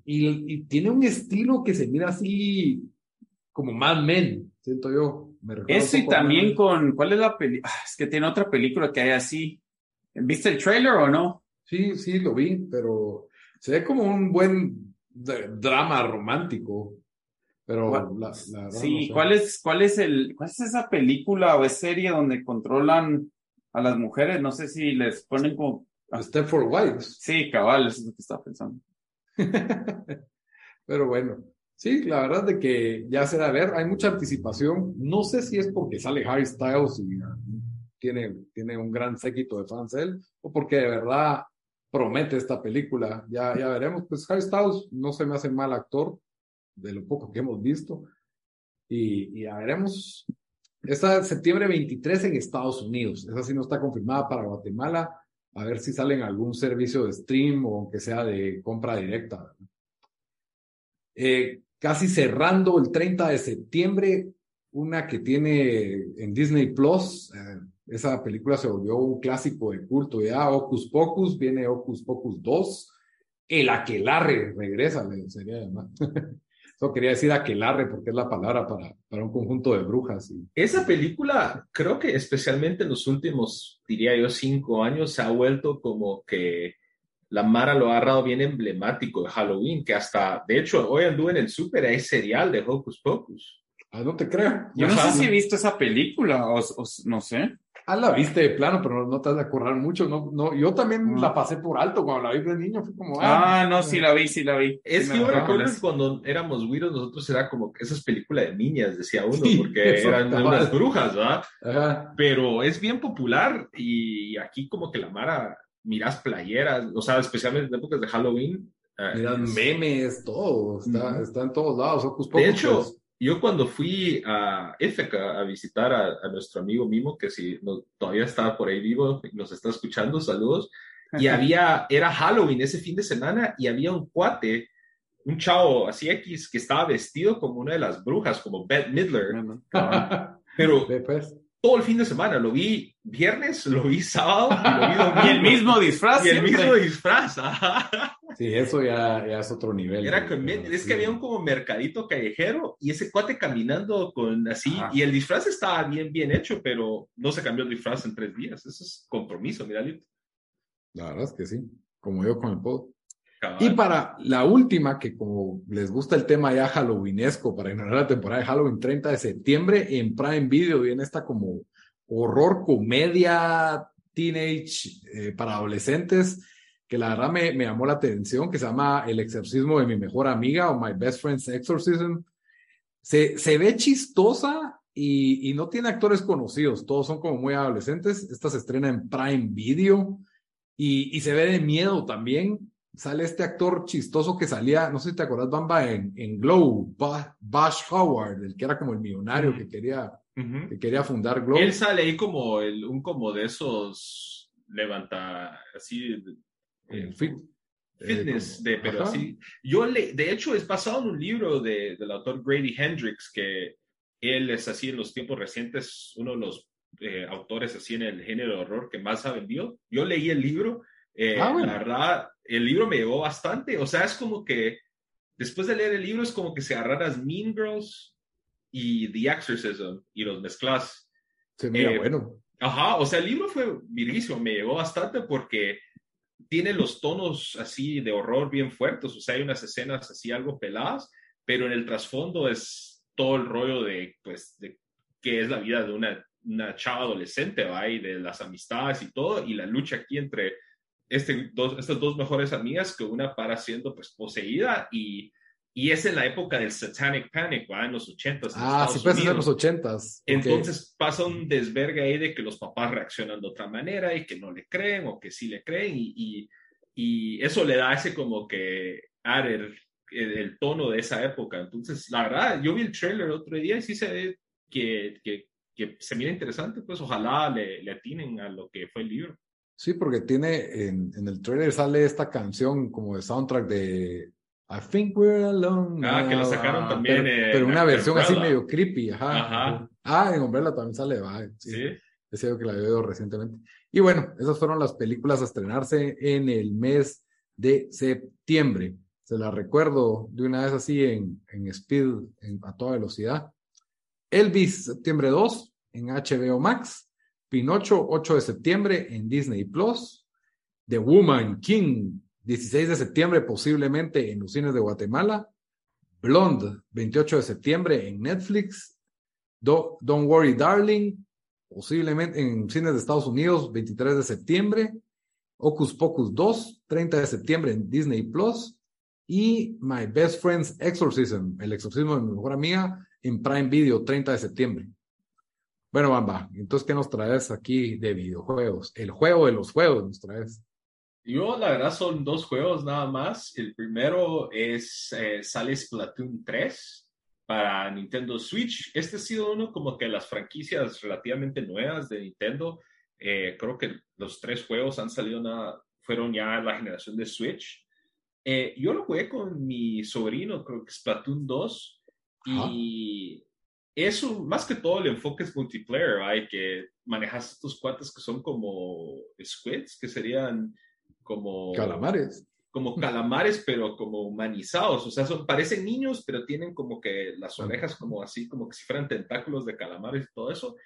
y, tiene un estilo que se mira así como Mad Men, siento yo. Ese también con, ¿cuál es la película? Ah, es que tiene otra película que hay así. ¿Viste el trailer o no? Sí, sí, lo vi, pero se ve como un buen drama romántico. Pero la, sí, ¿cuál es, cuál es el, cuál es esa película o es serie donde controlan a las mujeres, no sé si les ponen como... Step for Wives. Sí, cabal, eso es lo que estaba pensando. (laughs) Pero bueno, sí, la verdad de que ya se da a ver, hay mucha anticipación. No sé si es porque sale Harry Styles y ah, tiene, tiene un gran séquito de fans él, o porque de verdad promete esta película. Ya, ya veremos. Pues Harry Styles no se me hace mal actor, de lo poco que hemos visto. Y, y ya veremos. Esta septiembre 23 en Estados Unidos. Esa sí no está confirmada para Guatemala. A ver si sale en algún servicio de stream o aunque sea de compra directa. Eh, casi cerrando el 30 de septiembre, una que tiene en Disney Plus. Eh, esa película se volvió un clásico de culto ya. Ocus Pocus, viene Ocus Pocus 2. El Aquelarre regresa, sería llamar. (laughs) Eso quería decir aquelarre porque es la palabra para, para un conjunto de brujas. Y... Esa película, creo que especialmente en los últimos, diría yo, cinco años, se ha vuelto como que la Mara lo ha agarrado bien emblemático de Halloween, que hasta, de hecho, hoy anduve en el súper, hay serial de Hocus Pocus. Ah, no te creo. Yo no sé si he visto esa película, o, o no sé. Ah, la viste de plano, pero no, te has de acordar mucho. No, no, yo también la pasé por alto cuando la vi de niño. Fue como, ah, ah no, sí la vi, sí la vi. Es que yo recuerdo cuando éramos güiros, nosotros era como esas películas de niñas, decía uno, porque eran unas brujas, ¿verdad? Pero es bien popular y aquí como que la Mara, miras playeras, o sea, especialmente en épocas de Halloween. Eh, Miran memes, todo, está, está en todos lados. de hecho, pues yo cuando fui a Éfeca a visitar a, nuestro amigo Mimo, que si todavía está por ahí vivo, nos está escuchando, saludos, y había, era Halloween ese fin de semana y había un cuate, un chavo así X, que estaba vestido como una de las brujas, como Bette Midler, (laughs) pero pues. todo el fin de semana, lo vi viernes, lo vi sábado, y, el mismo disfraz. Y el mismo disfraz, Sí, eso ya, ya es otro nivel. Era es que había un como mercadito callejero y ese cuate caminando con así, y el disfraz estaba bien, bien hecho, pero no se cambió el disfraz en tres días. Eso es compromiso, mira, La verdad es que sí, como yo con el pod. Y para la última, que como les gusta el tema ya halloweenesco, para inaugurar la temporada de Halloween 30 de septiembre, en Prime Video viene esta como horror, comedia, teenage eh, para adolescentes que la verdad me, me, llamó la atención, que se llama El exorcismo de mi mejor amiga o My Best Friend's Exorcism. Se, se ve chistosa y, y, no tiene actores conocidos, todos son como muy adolescentes. Esta se estrena en Prime Video y, y se ve de miedo también. Sale este actor chistoso que salía, no sé si te acuerdas, Bamba, en, en Glow, Bash Howard, el que era como el millonario que quería, que quería fundar Glow. Él sale ahí como el, un como de esos levanta así en fit, eh, fitness, de, pero así. Yo le, de hecho, es basado en un libro de, del autor Grady Hendrix, que él es así en los tiempos recientes uno de los eh, autores así en el género de horror que más ha vendido. Yo leí el libro, eh, ah, la verdad, el libro me llevó bastante, o sea, es como que después de leer el libro es como que se agarraras Mean Girls y The Exorcism y los mezclas. Se mira bueno. Ajá, o sea, el libro fue virguísimo, me llevó bastante porque tiene los tonos así de horror bien fuertes, o sea, hay unas escenas así algo peladas, pero en el trasfondo es todo el rollo de, pues, de qué es la vida de una, una chava adolescente, ¿va? Y de las amistades y todo, y la lucha aquí entre este, dos, estas dos mejores amigas, que una para siendo, pues, poseída y y es en la época del Satanic Panic, ¿va? En los ochentas. Ah, sí, pues en los ochentas. Entonces pasa un desvergue ahí de que los papás reaccionan de otra manera y que no le creen o que sí le creen y, y, eso le da ese como que el, el, tono de esa época. Entonces, la verdad, yo vi el trailer otro día y sí se ve que, que, que se mira interesante, pues ojalá le, le atinen a lo que fue el libro. Sí, porque tiene en, en el trailer sale esta canción como de soundtrack de I think we're alone. Ah, que lo sacaron también. Pero, una versión así medio creepy, ajá. Ah, en Umbrella también sale, va. Sí. sí. Es que la oído recientemente. Y bueno, esas fueron las películas a estrenarse en el mes de septiembre. Se las recuerdo de una vez así en, en speed, a toda velocidad. Elvis, septiembre 2, en HBO Max. Pinocho, 8 de septiembre, en Disney Plus. The Woman King, 16 de septiembre posiblemente en los cines de Guatemala. Blonde, 28 de septiembre en Netflix. Don't Worry Darling, posiblemente en cines de Estados Unidos, 23 de septiembre. Ocus Pocus 2, 30 de septiembre en Disney Plus. Y My Best Friend's Exorcism, el exorcismo de mi mejor amiga, en Prime Video, 30 de septiembre. Bueno, Bamba, entonces, ¿qué nos traes aquí de videojuegos? El juego de los juegos nos traes. Yo, la verdad, son dos juegos nada más. El primero es, eh, sale Splatoon 3 para Nintendo Switch. Este ha sido uno como que las franquicias relativamente nuevas de Nintendo. Eh, creo que los tres juegos han salido, nada, fueron ya la generación de Switch. Eh, yo lo jugué con mi sobrino, creo que Splatoon 2, y eso, más que todo, el enfoque es multiplayer, hay que manejas estos cuates que son como squids, que serían como... Calamares. Como calamares, pero como humanizados, o sea, son, parecen niños, pero tienen como que las orejas como así, como que si fueran tentáculos de calamares y todo eso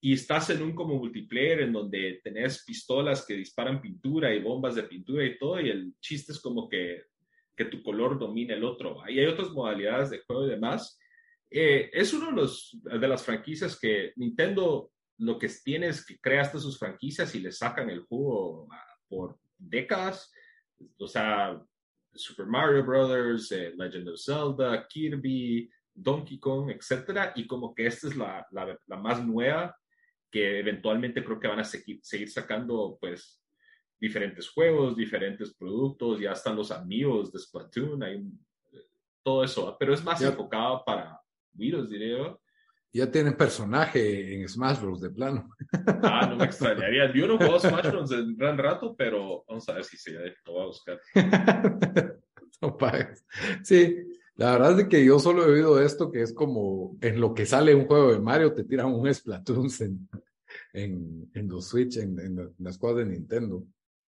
y estás en un como multiplayer en donde tenés pistolas que disparan pintura y bombas de pintura y todo, y el chiste es como que, que tu color domine el otro. Ahí hay otras modalidades de juego y demás. Eh, es uno de, los, de las franquicias que Nintendo lo que tiene es que creaste sus franquicias y le sacan el juego por décadas. O sea, Super Mario Brothers, eh, Legend of Zelda, Kirby, Donkey Kong, etcétera, y como que esta es la, la, la más nueva que eventualmente creo que van a seguir, seguir sacando pues diferentes juegos, diferentes productos, ya están los amigos de Splatoon, hay todo eso, pero es más enfocado para virus, diría yo. Ya tienen personaje en Smash Bros. de plano. Ah, no me (laughs) extrañaría. Yo no juego Smash Bros. en gran rato, pero vamos a ver si se lo voy a buscar. (laughs) no pagues. Sí, la verdad es que yo solo he oído esto, que es como en lo que sale un juego de Mario, te tiran un Splatoon en, en, en los Switch, en, las cosas de Nintendo.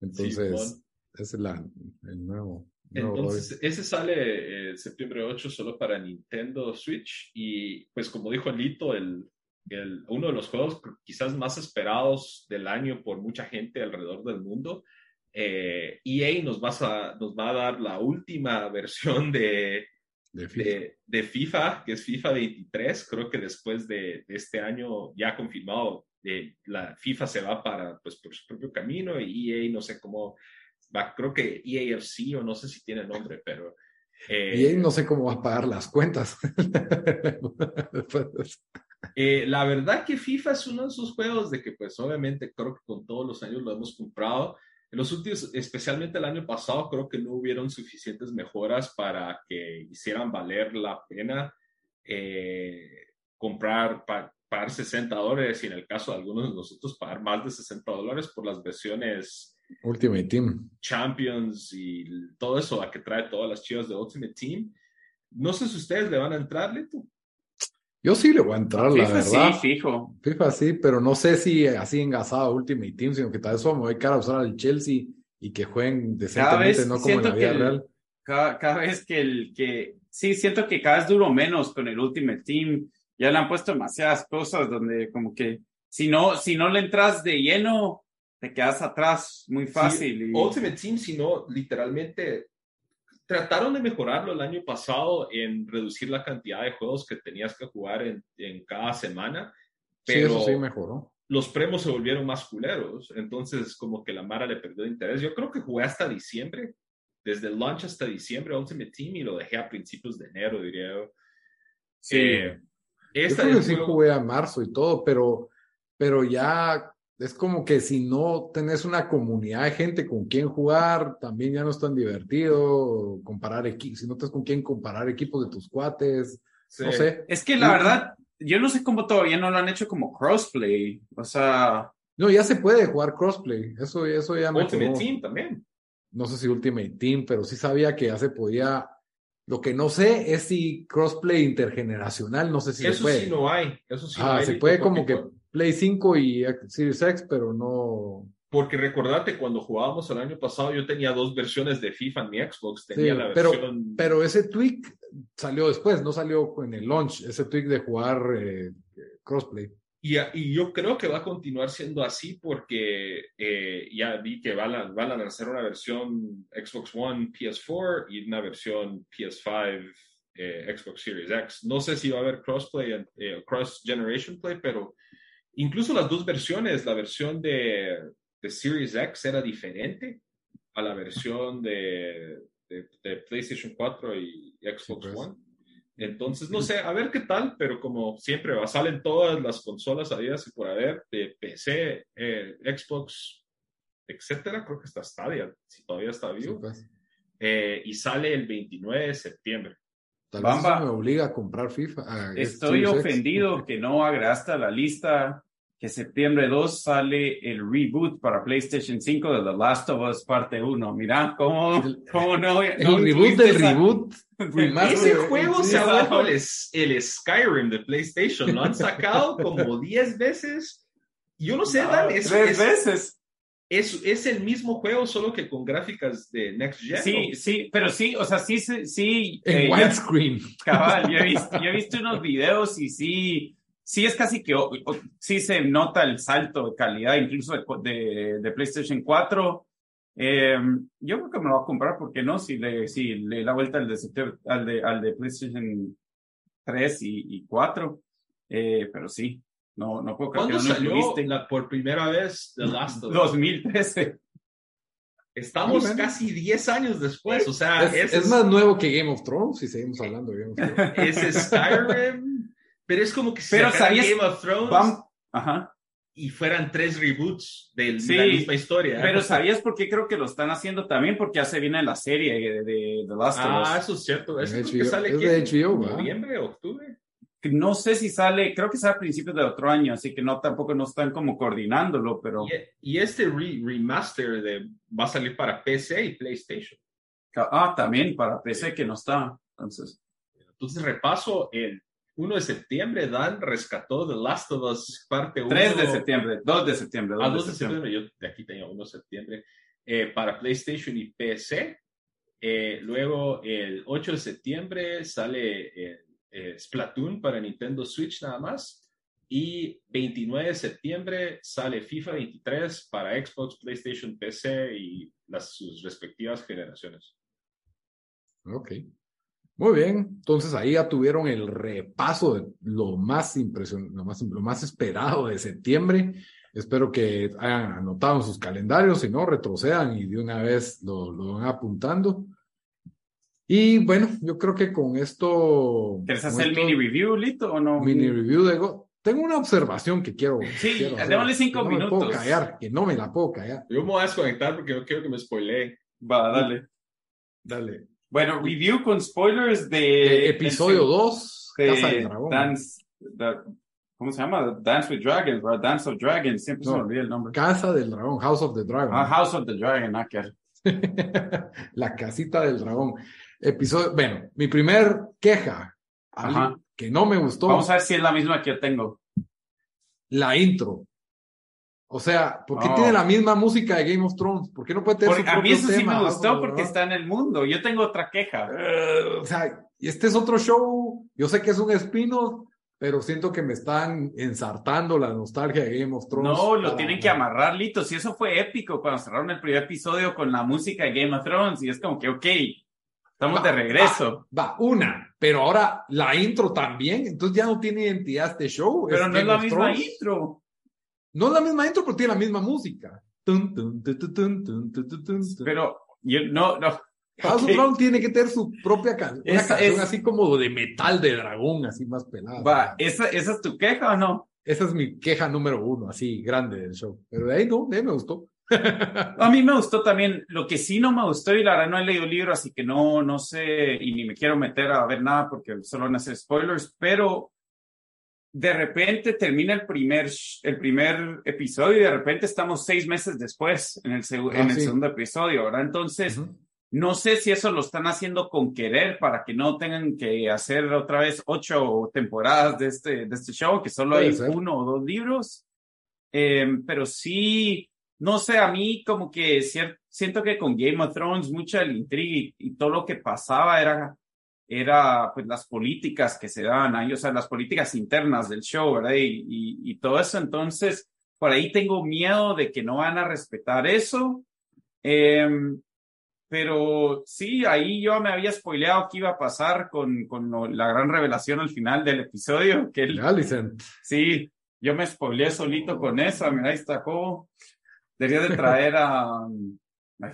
Entonces, ese es la, el nuevo. Entonces, ese sale eh, septiembre 8 solo para Nintendo Switch y pues como dijo Lito, el, el, uno de los juegos quizás más esperados del año por mucha gente alrededor del mundo. Eh, EA nos, a, nos va a dar la última (laughs) versión de, de FIFA. que es FIFA 23. Creo que después de, este año ya confirmado, eh, la FIFA se va para, pues, por su propio camino y EA no sé cómo va, creo que EAFC o no sé si tiene nombre, pero... Eh, EA no sé cómo va a pagar las cuentas. (laughs) eh, la verdad que FIFA es uno de esos juegos de que pues obviamente creo que con todos los años lo hemos comprado en los últimos, especialmente el año pasado, creo que no hubieron suficientes mejoras para que hicieran valer la pena eh, comprar, pagar 60 dólares y en el caso de algunos de nosotros pagar más de 60 dólares por las versiones Ultimate Team, Champions y todo eso a que trae todas las chivas de Ultimate Team. No sé si ustedes le van a entrarle tú. Yo sí le voy a entrar, la verdad. Sí, fijo. FIFA sí, pero no sé si así engasado Ultimate Team, sino que tal vez me voy cara a usar al Chelsea y que jueguen decentemente, no como en la vida real. Cada, vez que el que sí, siento que cada vez duro menos con el Ultimate Team. Ya le han puesto demasiadas cosas donde como que si no, si no le entras de lleno, te quedas atrás muy fácil. Ultimate Team, si no, literalmente trataron de mejorarlo el año pasado en reducir la cantidad de juegos que tenías que jugar en, en cada semana. Pero sí, eso sí mejoró. Los premios se volvieron más culeros, entonces como que la Mara le perdió interés. Yo creo que jugué hasta diciembre, desde el launch hasta diciembre Ultimate Team y lo dejé a principios de enero, diría yo. Sí. Eh, esta yo creo que sí jugué a marzo y todo, pero, pero ya es como que si no tenés una comunidad de gente con quien jugar, también ya no es tan divertido comparar equipos, si no tienes con quién comparar equipos de tus cuates, no sé. Es que la verdad, yo no sé cómo todavía no lo han hecho como crossplay, o sea... No, ya se puede jugar crossplay, eso, eso ya me Ultimate Team también. No sé si Ultimate Team, pero sí sabía que ya se podía... Lo que no sé es si crossplay intergeneracional, no sé si eso se puede. Eso sí no hay, eso sí ah, no hay. se puede como que Play 5 y Series X, pero no. Porque recordate, cuando jugábamos el año pasado, yo tenía dos versiones de FIFA en mi Xbox. Tenía la versión... pero, ese tweak salió después, no salió en el launch, ese tweak de jugar eh, crossplay. Y, y, yo creo que va a continuar siendo así porque eh, ya vi que van a, van a lanzar una versión Xbox One PS4 y una versión PS5 eh, Xbox Series X. No sé si va a haber crossplay, cross generation play, pero incluso las dos versiones, la versión de, de Series X era diferente a la versión de, de, de PlayStation 4 y Xbox pues. One. Entonces, no sé, a ver qué tal, pero como siempre, va, salen todas las consolas habidas y por haber, de PC, eh, Xbox, etcétera, creo que está Stadia, si todavía está Sí, vivo, pues. eh, y sale el 29 de septiembre. Tal vez Bamba. eso me obliga a comprar FIFA. a Estoy ofendido que no agregaste a la lista que septiembre 2 sale el reboot para PlayStation 5 de The Last of Us parte 1. Mira, ¿cómo, cómo no? (laughs) El no reboot del esa- reboot. remaster, Ese juego sí, se ha vuelto el, el Skyrim de PlayStation. Lo han sacado como 10 veces. Yo no sé, No, Dan, es, tres es, veces. es, es el mismo juego, solo que con gráficas de Next Gen. Sí, sí, pero sí, o sea, sí, sí. En eh, widescreen. Cabal, yo he, (laughs) visto, yo he visto unos videos y sí, sí es casi que, o- o- sí se nota el salto de calidad, incluso de, de, de PlayStation 4. Eh, yo creo que me lo voy a comprar, ¿por qué no? Si le, si le doy la vuelta al de, al de, al de PlayStation 3 y, y 4. Eh, pero sí, no, no puedo creer que ¿Cuándo no lo salió la- por primera vez The Last of Us? 2013. Estamos casi 10 años después. O sea, Es, es más nuevo que Game of Thrones, si seguimos hablando de Game of Thrones. (laughs) ese Skyrim. Pero es como que si Pero ¿sabías- Game of Thrones Vam- Ajá. y fueran tres reboots de Sí, la misma historia. Pero ¿sabías por qué creo que lo están haciendo también? Porque ya se viene la serie de, de The Last of Us. Ah, eso es cierto. Eso que sale Es ¿qué? de HBO, ¿verdad? noviembre, octubre. no sé si sale, creo que sale a principios de otro año, así que no tampoco no están como coordinándolo, pero Y, y este re- remaster de, va a salir para PC y PlayStation. ah, también para PC que no está. Entonces, Entonces, repaso, el 1 de septiembre, Dan rescató The Last of Us parte 1. 3 de septiembre, 2 de septiembre, 2 A de 2 de septiembre. septiembre, yo de aquí tenía 1 de septiembre, eh, para PlayStation y PC. Eh, luego, el 8 de septiembre sale eh, eh, Splatoon para Nintendo Switch nada más. Y 29 de septiembre sale FIFA 23 para Xbox, PlayStation, PC y las, sus respectivas generaciones. Ok. Muy bien. Entonces ahí ya tuvieron el repaso de lo más impresionante, lo más, lo más esperado de septiembre. Espero que hayan anotado en sus calendarios, si no, retrocedan y de una vez lo, lo van apuntando. Y bueno, yo creo que con esto. ¿Quieres hacer el mini review, Lito, o no? mini review de Go- Tengo una observación que quiero. Sí, quiero hacer, démosle cinco que no me puedo minutos. callar, que no me la puedo callar. Yo me voy a desconectar porque no quiero que me spoilee. Va, dale. Dale. Bueno, review con spoilers de... Eh, episodio el- 2, de Casa del Dragón. Dance, da- ¿Cómo se llama? Dance with Dragons, ¿verdad? Dance of Dragons, siempre se me olvida el nombre. Casa del Dragón, House of the Dragon. Ah, House of the Dragon, ah, que- (laughs) la casita del dragón. Episodio, bueno, mi primer queja, Ajá. que no me gustó, Vamos a ver si es la misma que yo tengo. la intro. O sea, ¿por qué Oh. tiene la misma música de Game of Thrones? ¿Por qué no puede tener Porque su a mí propio eso sí tema, me House of gustó the porque está en el mundo. Yo tengo otra queja. Eh, o sea, y este es otro show. Yo sé que es un spin-off, pero siento que me están ensartando la nostalgia de Game of Thrones. No, lo tienen que amarrar, Lito. Si eso fue épico cuando cerraron el primer episodio con la música de Game of Thrones. Y es como que, ok, estamos de regreso. Va, una, pero ahora la intro también, entonces ya no tiene identidad este show. Pero no es Game la of misma Thrones. intro. No es la misma intro, pero tiene la misma música. Tun, tun, tun. Pero yo no, no. House ok. of Dragon tiene que tener su propia canción. Una canción es- así como de metal de dragón, así más pelada. Va, ¿esa, ¿esa es tu queja o no? Esa es mi queja número uno, así grande del show. Pero de ahí no, de ahí me gustó. A mí me gustó también. Lo que sí no me gustó, y la verdad no he leído el libro, así que no, no sé, y ni me quiero meter a ver nada porque solo van a hacer spoilers, pero de repente termina el primer, el primer episodio y de repente estamos seis meses después en el, Ah, en el sí. segundo episodio, ¿verdad? Entonces, no sé si eso lo están haciendo con querer para que no tengan que hacer otra vez ocho temporadas de este, de este show, que solo Puede hay ser. uno o dos libros. Eh, pero sí, no sé, a mí como que siento que con Game of Thrones mucha el intriga y, y todo lo que pasaba era, era pues las políticas que se daban ahí, o sea, las políticas internas del show, ¿verdad? Y, y, y todo eso, entonces, por ahí tengo miedo de que no van a respetar eso. Em, pero sí, ahí yo me había spoileado qué iba a pasar con, con lo- la gran revelación al final del episodio, (laughs) que Alicent. sí, yo me spoileé solito con esa, mira, ahí está como. Debería de traer a, a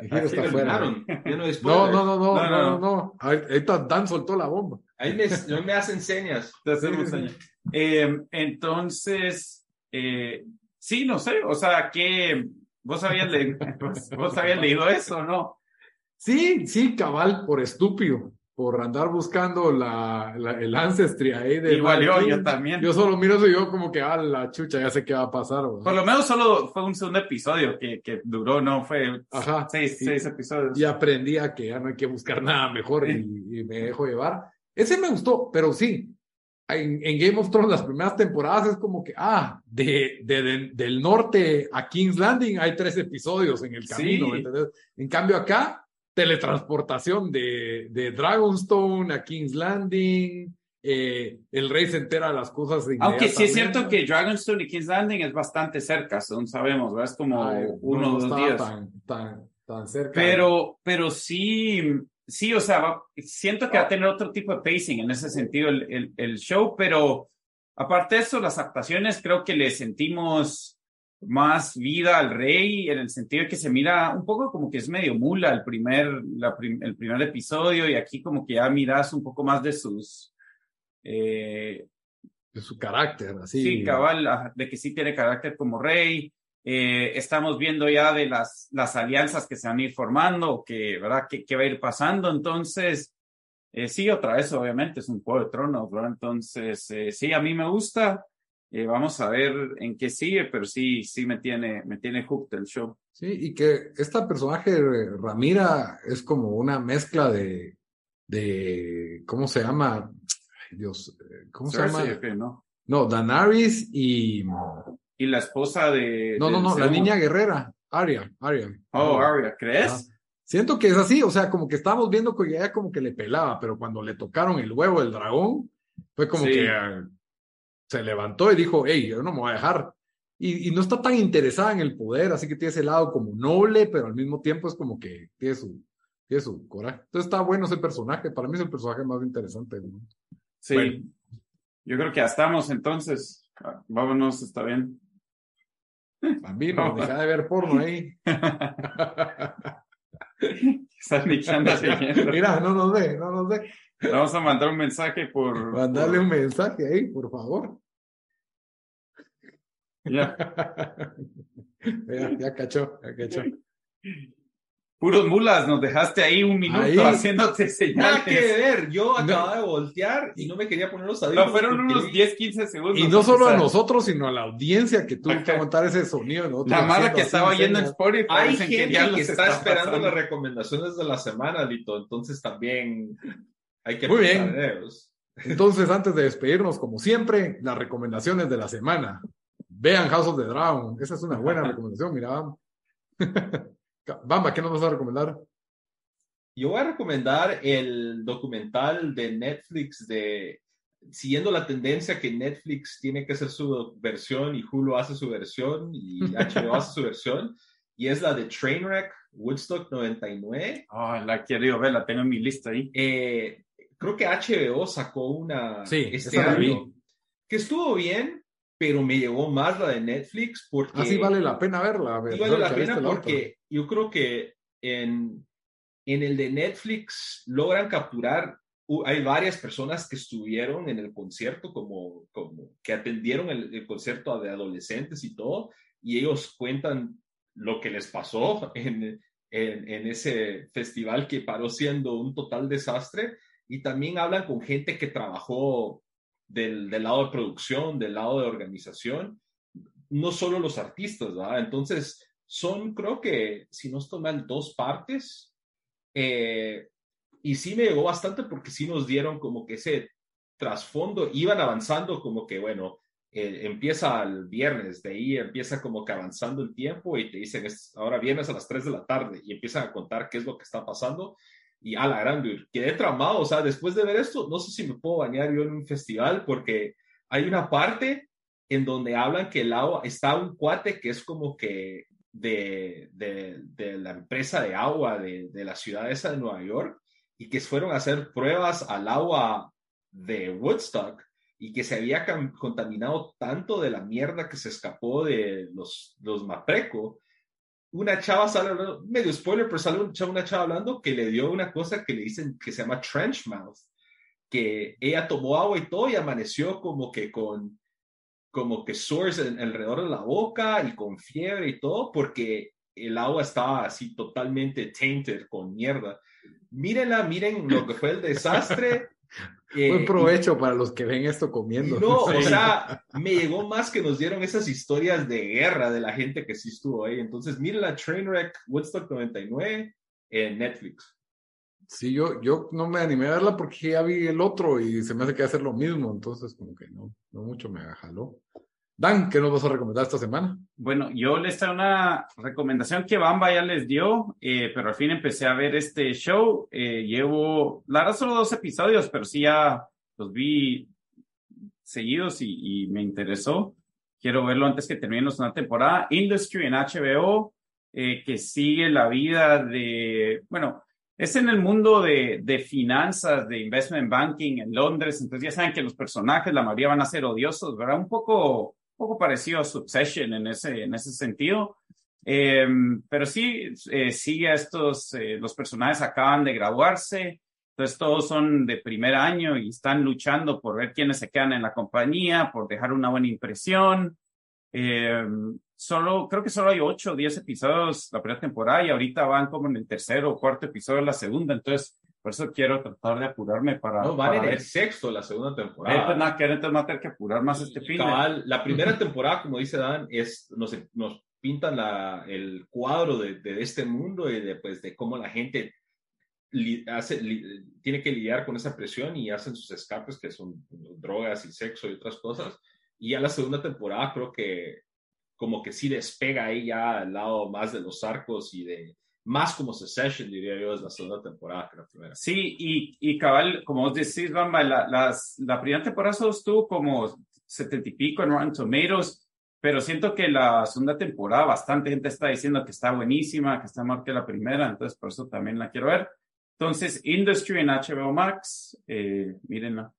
Giro. Giro está fuera. no, no, no, no, no, no, no, Ahorita Dan soltó la bomba. Ahí me, no me hacen señas. (laughs) Te hacemos señas. Eh, entonces, eh, sí, no sé, o sea, que vos habías, leído, (laughs) vos habías leído eso, ¿no? Sí, sí, cabal, por estúpido por andar buscando la, el ancestry ahí de Igual yo, yo también. Yo solo miro eso y yo como que, ah, la chucha, ya sé qué va a pasar. Por lo menos solo fue un segundo episodio que, que duró, ¿no? Fue Ajá, seis, seis episodios. Y aprendí a que ya no hay que buscar nada mejor y, me dejo llevar. Ese me gustó, pero sí, en, en, Game of Thrones las primeras temporadas es como que, ah, de, de, del norte a King's Landing hay tres episodios en el camino. En cambio acá teletransportación de, de Dragonstone a King's Landing, eh, el rey se entera de las cosas. Aunque sí es cierto que Dragonstone y King's Landing es bastante cerca, según sabemos, ¿verdad? Es como uno o dos días. Tan, tan, cerca. Pero, pero sí, sí, o sea, siento que va a tener otro tipo de pacing en ese sentido el, el, el show, pero aparte de eso, las actuaciones creo que le sentimos más vida al rey en el sentido de que se mira un poco como que es medio mula el primer, el primer episodio y aquí como que ya miras un poco más de sus... Eh, de su carácter, así. Sí, cabal, de que sí tiene carácter como rey. Eh, estamos viendo ya de las, las alianzas que se van a ir formando, que, ¿verdad? Que, va a ir pasando. Entonces, eh, sí, otra vez, obviamente, es un juego de tronos, ¿verdad? Entonces, sí, a mí me gusta. Eh, vamos a ver en qué sigue, pero sí, sí me tiene, me tiene hooked el show. Sí, y que esta personaje, Ramira, es como una mezcla de, de, ¿cómo se llama? Dios, eh, ¿cómo se llama? ¿no? no, Danaris y... Y la esposa de... No, no, no, la niña guerrera, Arya, Arya. Oh, Arya, ¿crees? Siento que es así, o sea, como que estábamos viendo que ella como que le pelaba, pero cuando le tocaron el huevo del dragón, fue como que se levantó y dijo, hey, yo no me voy a dejar. Y, no está tan interesada en el poder, así que tiene ese lado como noble, pero al mismo tiempo es como que tiene su, tiene su coraje. Entonces está bueno ese personaje, para mí es el personaje más interesante Sí, yo creo que ya estamos entonces. Vámonos, está bien. Bambino, deja de ver porno ahí. (laughs) Estás (laughs) Mira, no nos ve, no nos ve. Vamos a mandar un mensaje (laughs) por. Mandarle un mensaje ahí, por favor. (laughs) Ya. ya, cachó, ya cachó. Puros mulas, nos dejaste ahí un minuto haciéndote señales. Nada que ver, yo acababa de voltear y no me quería poner los audífonos. No, fueron unos 10, 15 segundos. Y no solo a nosotros, sino a la audiencia que tuvo que aguantar ese sonido. La mala que estaba oyendo en Spotify. Hay gente que, está, esperando las recomendaciones de la semana, Lito, entonces también muy bien. Entonces, antes de despedirnos, como siempre, las recomendaciones de la semana. Vean House of the Dragon. Esa es una buena (laughs) recomendación, mira. (laughs) Bamba, ¿qué nos vas a recomendar? Yo voy a recomendar el documental de Netflix de siguiendo la tendencia que Netflix tiene que hacer su versión y Hulu hace su versión y (laughs) HBO hace su versión y es la de Trainwreck Woodstock 99. Oh, la quiero ver, la tengo en mi lista ahí. Eh, creo que HBO sacó una sí, este año que estuvo bien, pero me llevó más la de Netflix porque... Así vale la pena verla. sí vale la pena porque yo creo que en, en el de Netflix logran capturar, hay varias personas que estuvieron en el concierto, como, como que atendieron el, concierto de adolescentes y todo, y ellos cuentan lo que les pasó (laughs) en, en, en, ese festival que paró siendo un total desastre y también hablan con gente que trabajó del, del, lado de producción, del lado de organización, no solo los artistas, ¿verdad? Entonces, son, creo que, si no estoy mal, dos partes. Eh, y sí me llegó bastante porque sí nos dieron como que ese trasfondo, iban avanzando como que, bueno, eh, empieza el viernes, de ahí empieza como que avanzando el tiempo y te dicen, es ahora viernes a las 3 de la tarde y empiezan a contar qué es lo que está pasando y a la grande, quedé tramado, o sea, después de ver esto, no sé si me puedo bañar yo en un festival porque hay una parte en donde hablan que el agua, está un cuate que es como que de, de, de la empresa de agua de, de, la ciudad esa de Nueva York y que fueron a hacer pruebas al agua de Woodstock y que se había contaminado tanto de la mierda que se escapó de los, los Mapreco, una chava sale hablando, medio spoiler, pero sale una chava hablando que le dio una cosa que le dicen que se llama trench mouth, que ella tomó agua y todo y amaneció como que con como que sores alrededor de la boca y con fiebre y todo porque el agua estaba así totalmente tainted con mierda. Mírenla, miren lo que fue el desastre. (laughs) Buen eh, provecho para los que ven esto comiendo. No, o sea, me llegó más que nos dieron esas historias de guerra de la gente que sí estuvo ahí. Entonces, miren la Trainwreck Woodstock 99 en Netflix. Sí, yo, yo no me animé a verla porque ya vi el otro y se me hace que hacer lo mismo, entonces como que no, no mucho me jaló. Dan, ¿qué nos vas a recomendar esta semana? Bueno, yo les traigo una recomendación que Bamba ya les dio, eh, pero al fin empecé a ver este show. Eh, llevo, la verdad, solo dos episodios, pero sí ya los vi seguidos y, me interesó. Quiero verlo antes que termine una temporada. Industry en HBO, eh, que sigue la vida de, bueno, es en el mundo de, de, finanzas, de investment banking en Londres, entonces ya saben que los personajes, la mayoría van a ser odiosos, ¿verdad? Un poco, poco parecido a Succession en ese, en ese sentido. Em, pero sí, eh, a estos, eh, los personajes acaban de graduarse, entonces todos son de primer año y están luchando por ver quiénes se quedan en la compañía, por dejar una buena impresión. Eh, solo, creo que solo hay ocho o diez episodios la primera temporada y ahorita van como en el tercero o cuarto episodio de la segunda, entonces por eso quiero tratar de apurarme para... No, van en el sexto la segunda temporada. Nada, que a tener que apurar más este fin. la (laughs) primera temporada, como dice Dan, es, nos, nos pintan la, el cuadro de, de, este mundo y de, pues, de cómo la gente hace, tiene que lidiar con esa presión y hacen sus escapes, que son drogas y sexo y otras cosas. Y a la segunda temporada creo que como que sí despega ahí ya al lado más de los arcos y de más como Secession, diría yo, es la segunda temporada que la primera. Sí, y, y cabal, como vos decís, Bamba, la, las, la primera temporada solo estuvo como setenta y pico en Rotten Tomatoes, pero siento que la segunda temporada bastante gente está diciendo que está buenísima, que está mejor que la primera, entonces por eso también la quiero ver. Entonces, Industry en HBO Max, eh, mírenla.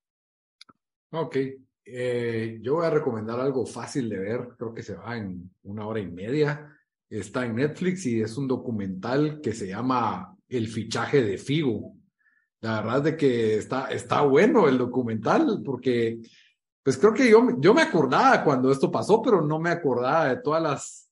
Ok, eh, yo voy a recomendar algo fácil de ver, creo que se va en una hora y media. Está en Netflix y es un documental que se llama El fichaje de Figo. La verdad es de que está, está bueno el documental porque pues creo que yo, yo me acordaba cuando esto pasó, pero no me acordaba de todas las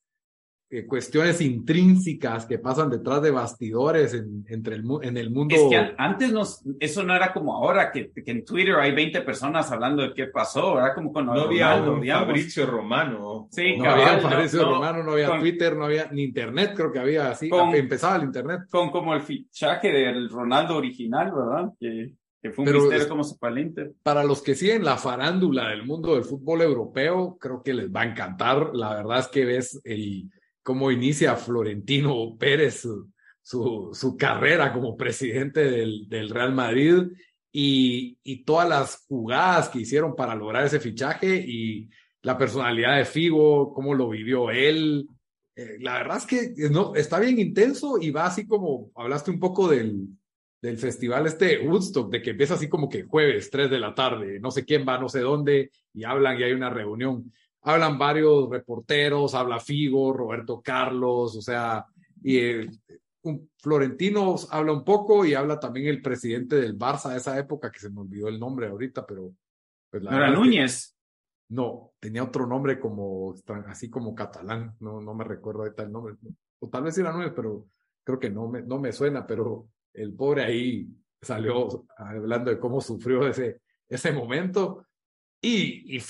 eh, cuestiones intrínsecas que pasan detrás de bastidores en, entre el, en el mundo. Es que antes nos, eso no era como ahora, que, que en Twitter hay 20 personas hablando de qué pasó, era como cuando no había un Fabricio Romano. Sí, no había Fabricio Romano, no había Twitter, no había ni Internet, creo que había así, empezaba el Internet. Con como el fichaje del Ronaldo original, ¿verdad? Que, que fue un misterio como se fue Inter. Para los que siguen la farándula del mundo del fútbol europeo, creo que les va a encantar. La verdad es que ves el cómo inicia Florentino Pérez su, su, carrera como presidente del, del Real Madrid y, y, todas las jugadas que hicieron para lograr ese fichaje y la personalidad de Figo, cómo lo vivió él. Eh, la verdad es que no, está bien intenso y va así como, hablaste un poco del, del festival este Woodstock, de que empieza así como que jueves, 3 de la tarde, no sé quién va, no sé dónde, y hablan y hay una reunión hablan varios reporteros, habla Figo, Roberto Carlos, o sea, y un, Florentino habla un poco y habla también el presidente del Barça de esa época, que se me olvidó el nombre ahorita, pero... Pues ¿No era Núñez? no, tenía otro nombre como, así como catalán, no, no me recuerdo ahorita el nombre, o tal vez era Núñez, pero creo que no me, no me suena, pero el pobre ahí salió hablando de cómo sufrió ese, ese momento y, y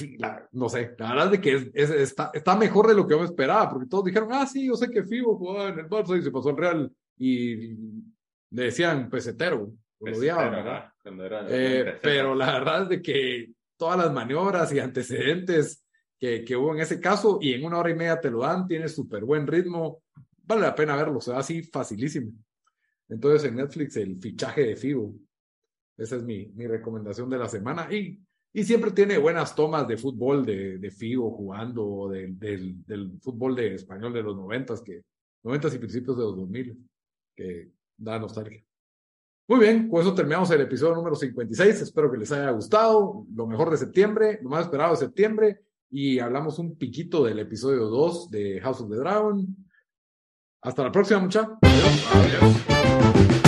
no sé, la verdad es que es, está, está mejor de lo que yo me esperaba, porque todos dijeron, ah, sí, yo sé que Figo jugaba en el Barça y se pasó al Real. Y le decían pesetero, lo odiaban, ¿verdad? Eh, pero la verdad es de que todas las maniobras y antecedentes que, que hubo en ese caso, y en una hora y media te lo dan, tiene súper buen ritmo, vale la pena verlo, se va así facilísimo. Entonces en Netflix el fichaje de Figo. Esa es mi, mi recomendación de la semana. Y y siempre tiene buenas tomas de fútbol de, Figo jugando, del, del fútbol de español de los noventas, que noventas y principios de los dos mil, que da nostalgia. Muy bien, con eso terminamos el episodio número 56. Espero que les haya gustado. Lo mejor de septiembre, lo más esperado de septiembre. Y hablamos un piquito del episodio 2 de House of the Dragon. Hasta la próxima, muchachos. Adiós.